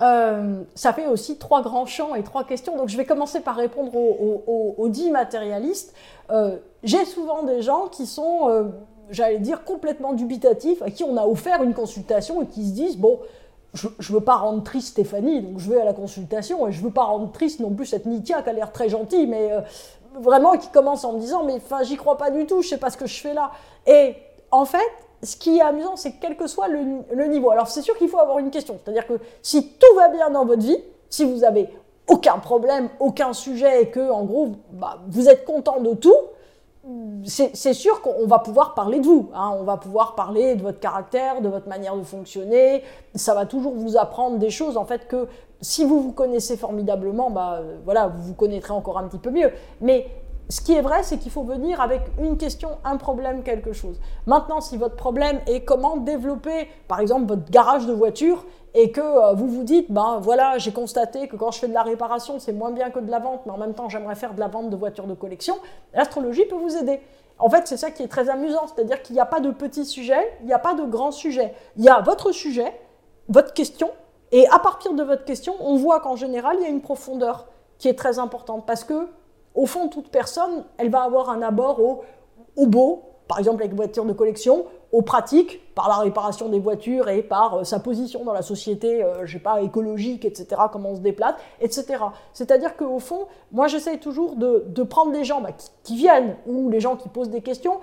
ça fait aussi trois grands champs et trois questions. Donc, je vais commencer par répondre aux, aux, dix matérialistes. J'ai souvent des gens qui sont, j'allais dire, complètement dubitatifs, à qui on a offert une consultation et qui se disent, bon, je ne veux pas rendre triste Stéphanie, donc je vais à la consultation, et je ne veux pas rendre triste non plus cette Nitia qui a l'air très gentille, mais vraiment qui commence en me disant mais enfin j'y crois pas du tout, je sais pas ce que je fais là. Et en fait, ce qui est amusant, c'est quel que soit le, niveau. Alors c'est sûr qu'il faut avoir une question, c'est-à-dire que si tout va bien dans votre vie, si vous avez aucun problème, aucun sujet et que en gros bah, vous êtes content de tout, c'est sûr qu'on va pouvoir parler de vous. Hein. On va pouvoir parler de votre caractère, de votre manière de fonctionner. Ça va toujours vous apprendre des choses en fait que si vous vous connaissez formidablement, bah, voilà, vous vous connaîtrez encore un petit peu mieux. Mais ce qui est vrai, c'est qu'il faut venir avec une question, un problème, quelque chose. Maintenant, si votre problème est comment développer, par exemple, votre garage de voiture et que euh, vous vous dites, ben voilà, j'ai constaté que quand je fais de la réparation, c'est moins bien que de la vente, mais en même temps, j'aimerais faire de la vente de voitures de collection, l'astrologie peut vous aider. En fait, c'est ça qui est très amusant, c'est-à-dire qu'il n'y a pas de petits sujets, il n'y a pas de grands sujets. Il y a votre sujet, votre question, et à partir de votre question, on voit qu'en général, il y a une profondeur qui est très importante parce que, au fond, toute personne, elle va avoir un abord au, au beau, par exemple avec voitures de collection, aux pratiques, par la réparation des voitures et par euh, sa position dans la société, euh, je sais pas, écologique, etc., comment on se déplace, etc. C'est-à-dire qu'au fond, moi j'essaye toujours de, de, prendre des gens bah, qui, viennent ou les gens qui posent des questions,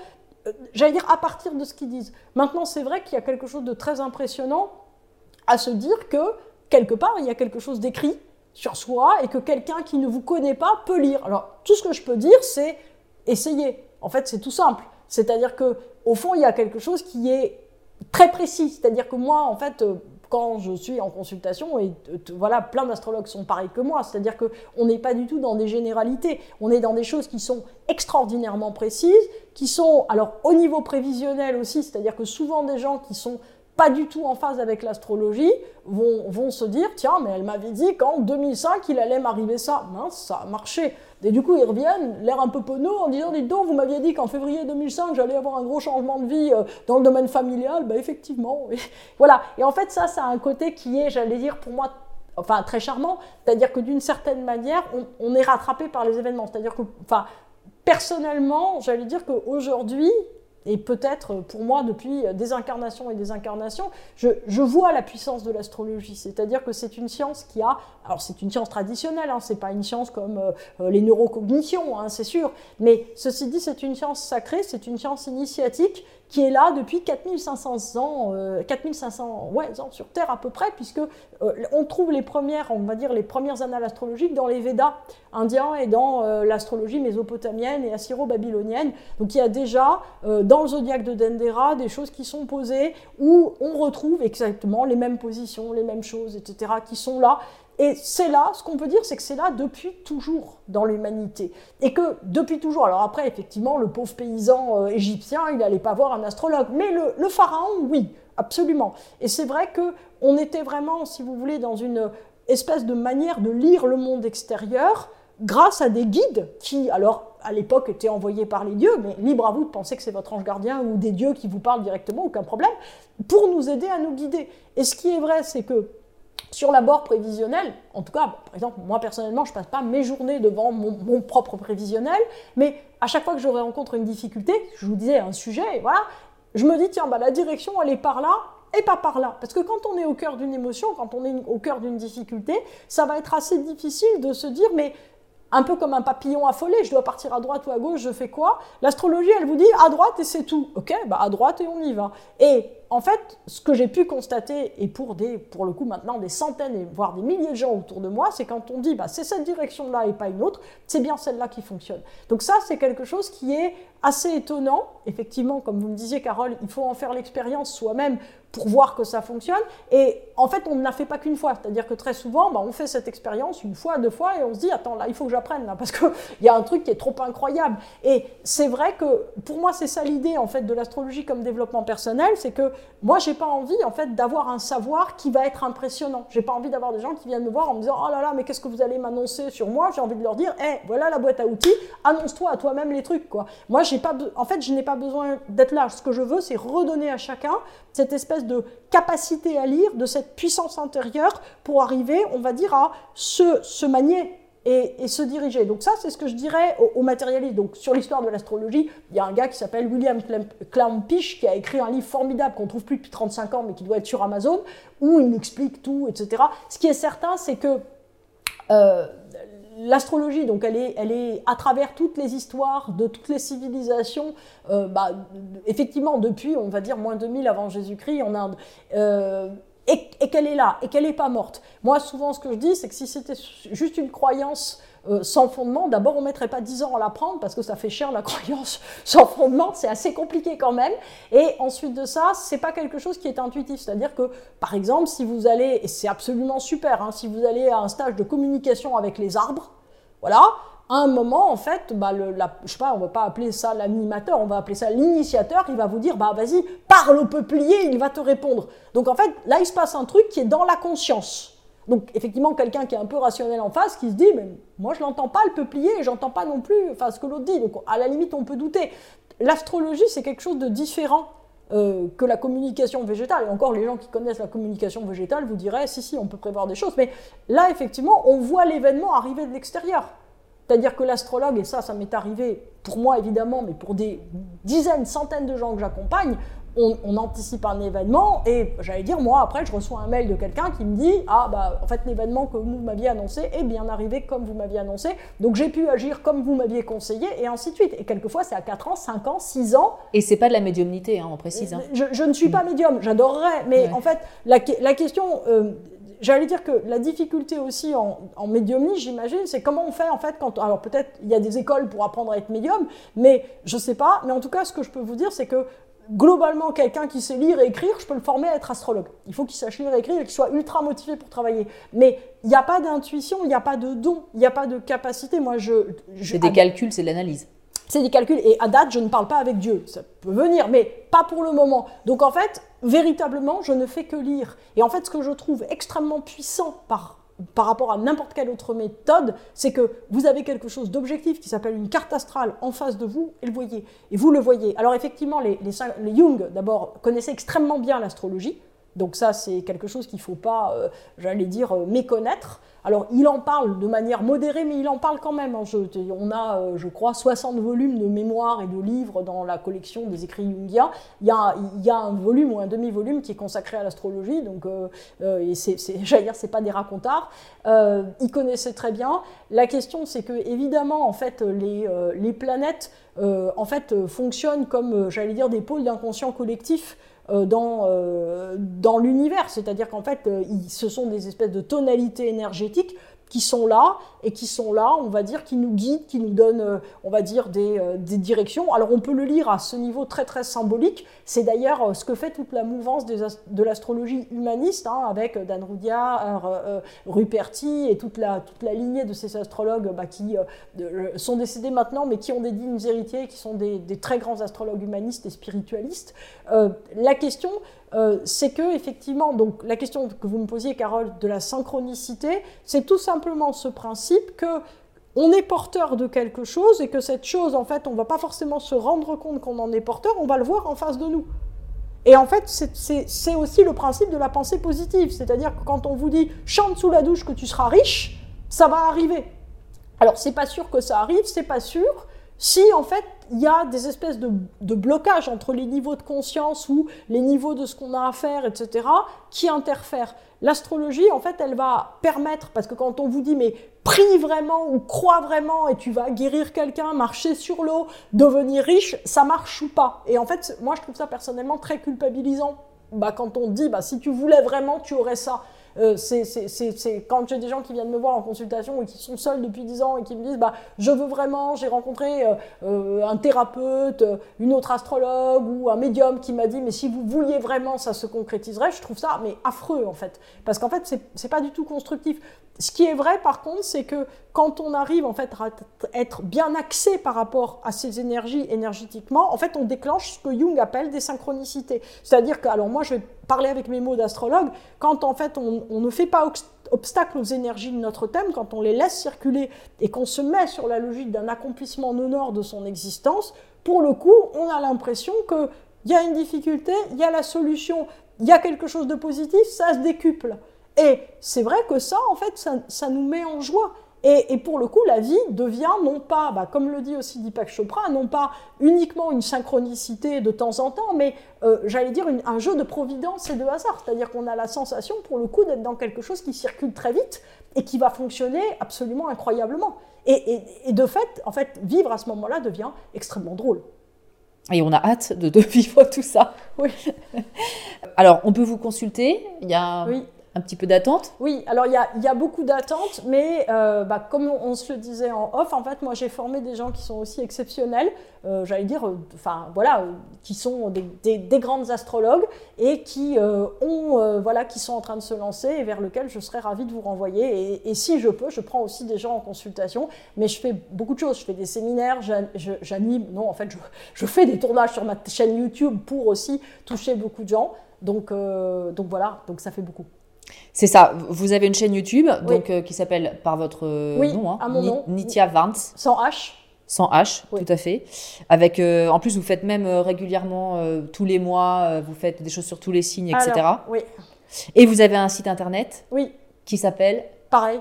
euh, j'allais dire à partir de ce qu'ils disent. Maintenant, c'est vrai qu'il y a quelque chose de très impressionnant à se dire que quelque part, il y a quelque chose d'écrit sur soi et que quelqu'un qui ne vous connaît pas peut lire. Alors, tout ce que je peux dire, c'est essayer. En fait, c'est tout simple. C'est-à-dire que au fond, il y a quelque chose qui est très précis. C'est-à-dire que moi, en fait, euh, quand je suis en consultation, et euh, voilà, plein d'astrologues sont pareils que moi, c'est-à-dire qu'on n'est pas du tout dans des généralités, on est dans des choses qui sont extraordinairement précises, qui sont, alors au niveau prévisionnel aussi, c'est-à-dire que souvent des gens qui sont pas du tout en phase avec l'astrologie vont, vont, se dire tiens mais elle m'avait dit qu'en 2005 il allait m'arriver ça. Mince ça a marché. Et du coup ils reviennent l'air un peu penaud en disant dites donc vous m'aviez dit qu'en février 2005 j'allais avoir un gros changement de vie euh, dans le domaine familial. Ben effectivement <laughs> voilà. Et en fait ça ça a un côté qui est j'allais dire pour moi enfin très charmant. C'est-à-dire que d'une certaine manière on, on est rattrapé par les événements. C'est-à-dire que enfin personnellement j'allais dire qu'aujourd'hui et peut-être pour moi depuis des incarnations et des incarnations, je, vois la puissance de l'astrologie. C'est-à-dire que c'est une science qui a, alors c'est une science traditionnelle, hein, c'est pas une science comme euh, les neurocognitions, hein, c'est sûr, mais ceci dit, c'est une science sacrée, c'est une science initiatique qui est là depuis 4500 ans, 4500 ouais, ans sur Terre à peu près, puisque on trouve les premières, on va dire les premières annales astrologiques dans les Védas indiens et dans l'astrologie mésopotamienne et assyro-babylonienne. Donc il y a déjà dans le zodiaque de Dendera des choses qui sont posées où on retrouve exactement les mêmes positions, les mêmes choses, etc., qui sont là. Et c'est là, ce qu'on peut dire, c'est que c'est là depuis toujours dans l'humanité. Et que depuis toujours, alors après, effectivement, le pauvre paysan euh, égyptien, il n'allait pas voir un astrologue. Mais le, pharaon, oui, absolument. Et c'est vrai qu'on était vraiment, si vous voulez, dans une espèce de manière de lire le monde extérieur grâce à des guides qui, alors, à l'époque étaient envoyés par les dieux, mais libre à vous de penser que c'est votre ange gardien ou des dieux qui vous parlent directement, aucun problème, pour nous aider à nous guider. Et ce qui est vrai, c'est que sur l'abord prévisionnel, en tout cas, par exemple, moi personnellement, je passe pas mes journées devant mon, propre prévisionnel, mais à chaque fois que je rencontre une difficulté, je vous disais un sujet, voilà, je me dis, tiens, bah, la direction, elle est par là, et pas par là. Parce que quand on est au cœur d'une émotion, quand on est au cœur d'une difficulté, ça va être assez difficile de se dire, mais un peu comme un papillon affolé, je dois partir à droite ou à gauche, je fais quoi? L'astrologie, elle vous dit à droite et c'est tout. Ok, bah à droite et on y va. Et en fait, ce que j'ai pu constater, et pour, des, pour le coup maintenant des centaines, voire des milliers de gens autour de moi, c'est quand on dit bah, c'est cette direction-là et pas une autre, c'est bien celle-là qui fonctionne. Donc ça, c'est quelque chose qui est assez étonnant. Effectivement, comme vous me disiez, Carole, il faut en faire l'expérience soi-même pour voir que ça fonctionne. Et en fait, on ne l'a fait pas qu'une fois. C'est-à-dire que très souvent, bah, on fait cette expérience une fois, deux fois, et on se dit, attends, là, il faut que j'apprenne, là, parce qu'il <laughs> y a un truc qui est trop incroyable. Et c'est vrai que, pour moi, c'est ça l'idée, en fait, de l'astrologie comme développement personnel, c'est que moi, j'ai pas envie, en fait, d'avoir un savoir qui va être impressionnant. J'ai pas envie d'avoir des gens qui viennent me voir en me disant, oh là là, mais qu'est-ce que vous allez m'annoncer sur moi? J'ai envie de leur dire, hé, voilà la boîte à outils, annonce-toi à toi-même les trucs, quoi. Moi, j'ai pas, en fait, je n'ai pas besoin d'être là. Ce que je veux, c'est redonner à chacun cette espèce de capacité à lire, de cette puissance intérieure pour arriver, on va dire, à se, se manier et, se diriger. Donc ça, c'est ce que je dirais aux, matérialistes. Donc sur l'histoire de l'astrologie, il y a un gars qui s'appelle William Clampish qui a écrit un livre formidable qu'on trouve plus depuis 35 ans, mais qui doit être sur Amazon, où il explique tout, etc. Ce qui est certain, c'est que euh, l'astrologie, donc elle est, elle est à travers toutes les histoires de toutes les civilisations, euh, bah, effectivement depuis, on va dire, moins 2000 avant Jésus-Christ en Inde. Et, qu'elle est là, et qu'elle n'est pas morte. Moi, souvent, ce que je dis, c'est que si c'était juste une croyance euh, sans fondement, d'abord, on ne mettrait pas 10 ans à l'apprendre, parce que ça fait cher la <laughs> croyance sans fondement, c'est assez compliqué quand même. Et ensuite de ça, c'est pas quelque chose qui est intuitif. C'est-à-dire que, par exemple, si vous allez, et c'est absolument super, hein, si vous allez à un stage de communication avec les arbres, voilà, un moment, en fait, bah, le, la, je sais pas, on va pas appeler ça l'animateur, on va appeler ça l'initiateur, il va vous dire, bah vas-y, parle au peuplier, il va te répondre. Donc en fait, là, il se passe un truc qui est dans la conscience. Donc effectivement, quelqu'un qui est un peu rationnel en face, qui se dit, mais moi je l'entends pas le peuplier, j'entends pas non plus enfin, ce que l'autre dit. Donc à la limite, on peut douter. L'astrologie, c'est quelque chose de différent. Euh, que la communication végétale. Et encore, les gens qui connaissent la communication végétale vous diraient, si, si, on peut prévoir des choses. Mais là, effectivement, on voit l'événement arriver de l'extérieur. C'est-à-dire que l'astrologue, et ça, ça m'est arrivé pour moi évidemment, mais pour des dizaines, centaines de gens que j'accompagne, on, anticipe un événement et j'allais dire, moi, après, je reçois un mail de quelqu'un qui me dit Ah, bah, en fait, l'événement que vous m'aviez annoncé est bien arrivé comme vous m'aviez annoncé, donc j'ai pu agir comme vous m'aviez conseillé, et ainsi de suite. Et quelquefois, c'est à 4 ans, 5 ans, 6 ans. Et c'est pas de la médiumnité, hein, on précise. Hein. Je, ne suis pas médium, j'adorerais, mais en fait, la, la question. Euh, J'allais dire que la difficulté aussi en, en médiumnie, j'imagine, c'est comment on fait en fait quand. Alors peut-être il y a des écoles pour apprendre à être médium, mais je sais pas. Mais en tout cas, ce que je peux vous dire, c'est que globalement, quelqu'un qui sait lire et écrire, je peux le former à être astrologue. Il faut qu'il sache lire et écrire et qu'il soit ultra motivé pour travailler. Mais il n'y a pas d'intuition, il n'y a pas de don, il n'y a pas de capacité. Moi, je. c'est des calculs, c'est de l'analyse. C'est des calculs. Et à date, je ne parle pas avec Dieu. Ça peut venir, mais pas pour le moment. Donc en fait, véritablement, je ne fais que lire. Et en fait, ce que je trouve extrêmement puissant par par rapport à n'importe quelle autre méthode, c'est que vous avez quelque chose d'objectif qui s'appelle une carte astrale en face de vous et le voyez. Et vous le voyez. Alors effectivement, les, Jung, d'abord, connaissaient extrêmement bien l'astrologie. Donc ça, c'est quelque chose qu'il ne faut pas, euh, j'allais dire, euh, méconnaître. Alors, il en parle de manière modérée, mais il en parle quand même. Hein. on a, euh, je crois, 60 volumes de mémoires et de livres dans la collection des écrits jungiens. Il y a, un volume ou un demi-volume qui est consacré à l'astrologie, donc, et c'est, <laughs> j'allais dire, c'est pas des racontards. il connaissait très bien. La question, c'est que, évidemment, en fait, les, les planètes, en fait, fonctionnent comme, j'allais dire, des pôles d'inconscient collectif. Euh, dans, euh, dans l'univers. C'est-à-dire qu'en fait, euh, ce sont des espèces de tonalités énergétiques qui sont là et qui sont là, on va dire, qui nous guident, qui nous donnent, euh, on va dire, des, euh, des directions. Alors on peut le lire à ce niveau très très symbolique. C'est d'ailleurs euh, ce que fait toute la mouvance de l'astrologie humaniste, hein, avec Dan Rudia, Ruperti et toute la, toute la lignée de ces astrologues bah, qui sont décédés maintenant, mais qui ont des dignes héritiers, qui sont des très grands astrologues humanistes et spiritualistes. la question, euh, c'est que effectivement, donc la question que vous me posiez, Carole, de la synchronicité, c'est tout simplement ce principe que on est porteur de quelque chose et que cette chose, en fait, on va pas forcément se rendre compte qu'on en est porteur, on va le voir en face de nous. Et en fait, c'est aussi le principe de la pensée positive, c'est-à-dire que quand on vous dit chante sous la douche que tu seras riche, ça va arriver. Alors c'est pas sûr que ça arrive, c'est pas sûr, si en fait il y a des espèces de, blocages entre les niveaux de conscience ou les niveaux de ce qu'on a à faire, etc., qui interfèrent. L'astrologie, en fait, elle va permettre, parce que quand on vous dit, mais prie vraiment ou crois vraiment et tu vas guérir quelqu'un, marcher sur l'eau, devenir riche, ça marche ou pas. Et en fait, moi, je trouve ça personnellement très culpabilisant. Bah, quand on dit, bah, si tu voulais vraiment, tu aurais ça. Euh, c'est quand j'ai des gens qui viennent me voir en consultation et qui sont seuls depuis 10 ans et qui me disent bah, Je veux vraiment, j'ai rencontré euh, euh, un thérapeute, une autre astrologue ou un médium qui m'a dit Mais si vous vouliez vraiment, ça se concrétiserait. Je trouve ça mais affreux en fait. Parce qu'en fait, c'est pas du tout constructif. Ce qui est vrai par contre, c'est que quand on arrive en fait à être bien axé par rapport à ces énergies énergétiquement, en fait, on déclenche ce que Jung appelle des synchronicités. C'est-à-dire que, alors moi, je vais parler avec mes mots d'astrologue, quand en fait on, ne fait pas obstacle aux énergies de notre thème, quand on les laisse circuler et qu'on se met sur la logique d'un accomplissement honor de son existence, pour le coup, on a l'impression qu'il y a une difficulté, il y a la solution, il y a quelque chose de positif, ça se décuple. Et c'est vrai que ça, en fait, ça nous met en joie. Et, pour le coup, la vie devient non pas, bah, comme le dit aussi Deepak Chopra, non pas uniquement une synchronicité de temps en temps, mais euh, j'allais dire un jeu de providence et de hasard. C'est-à-dire qu'on a la sensation, pour le coup, d'être dans quelque chose qui circule très vite et qui va fonctionner absolument incroyablement. Et, de fait, en fait, vivre à ce moment-là devient extrêmement drôle. Et on a hâte de, de <laughs> vivre tout ça. Oui. Alors, on peut vous consulter. Il y a oui un petit peu d'attente Oui, alors il y a, beaucoup d'attentes, mais euh, bah, comme on, se le disait en off, en fait, moi j'ai formé des gens qui sont aussi exceptionnels, euh, j'allais dire, euh, enfin voilà, qui sont des, des, grandes astrologues et qui ont, voilà, qui sont en train de se lancer et vers lesquels je serais ravie de vous renvoyer. Et, si je peux, je prends aussi des gens en consultation, mais je fais beaucoup de choses. Je fais des séminaires, j'anime, non, en fait, je, je, fais des tournages sur ma chaîne YouTube pour aussi toucher beaucoup de gens. Donc, donc voilà, donc ça fait beaucoup. C'est ça. Vous avez une chaîne YouTube donc, euh, qui s'appelle par votre nom, hein, à mon nom, Nitya Vance. Sans H. Sans H, tout à fait. Avec, euh, en plus, vous faites même euh, régulièrement, tous les mois, vous faites des choses sur tous les signes, etc. oui. Et vous avez un site internet Oui. Qui s'appelle Pareil.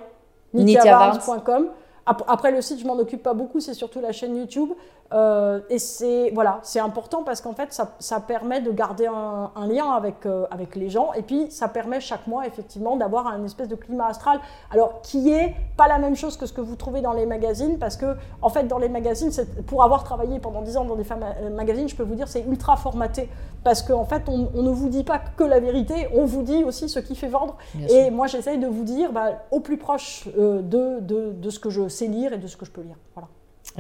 nityavarns.com. Après, le site, je m'en occupe pas beaucoup, c'est surtout la chaîne YouTube. Euh, et c'est voilà, c'est important parce qu'en fait, ça, ça, permet de garder un, lien avec, euh, avec les gens. Et puis, ça permet chaque mois, effectivement, d'avoir un espèce de climat astral. Alors, qui est pas la même chose que ce que vous trouvez dans les magazines, parce que, en fait, dans les magazines, pour avoir travaillé pendant 10 ans dans des euh, magazines, je peux vous dire, c'est ultra formaté. Parce qu'en fait, on, ne vous dit pas que la vérité, on vous dit aussi ce qui fait vendre. et moi, j'essaye de vous dire bah, au plus proche de, de, de ce que je sais lire et de ce que je peux lire. Voilà.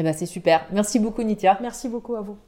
Eh ben, c'est super. Merci beaucoup, Nitya. Merci beaucoup à vous.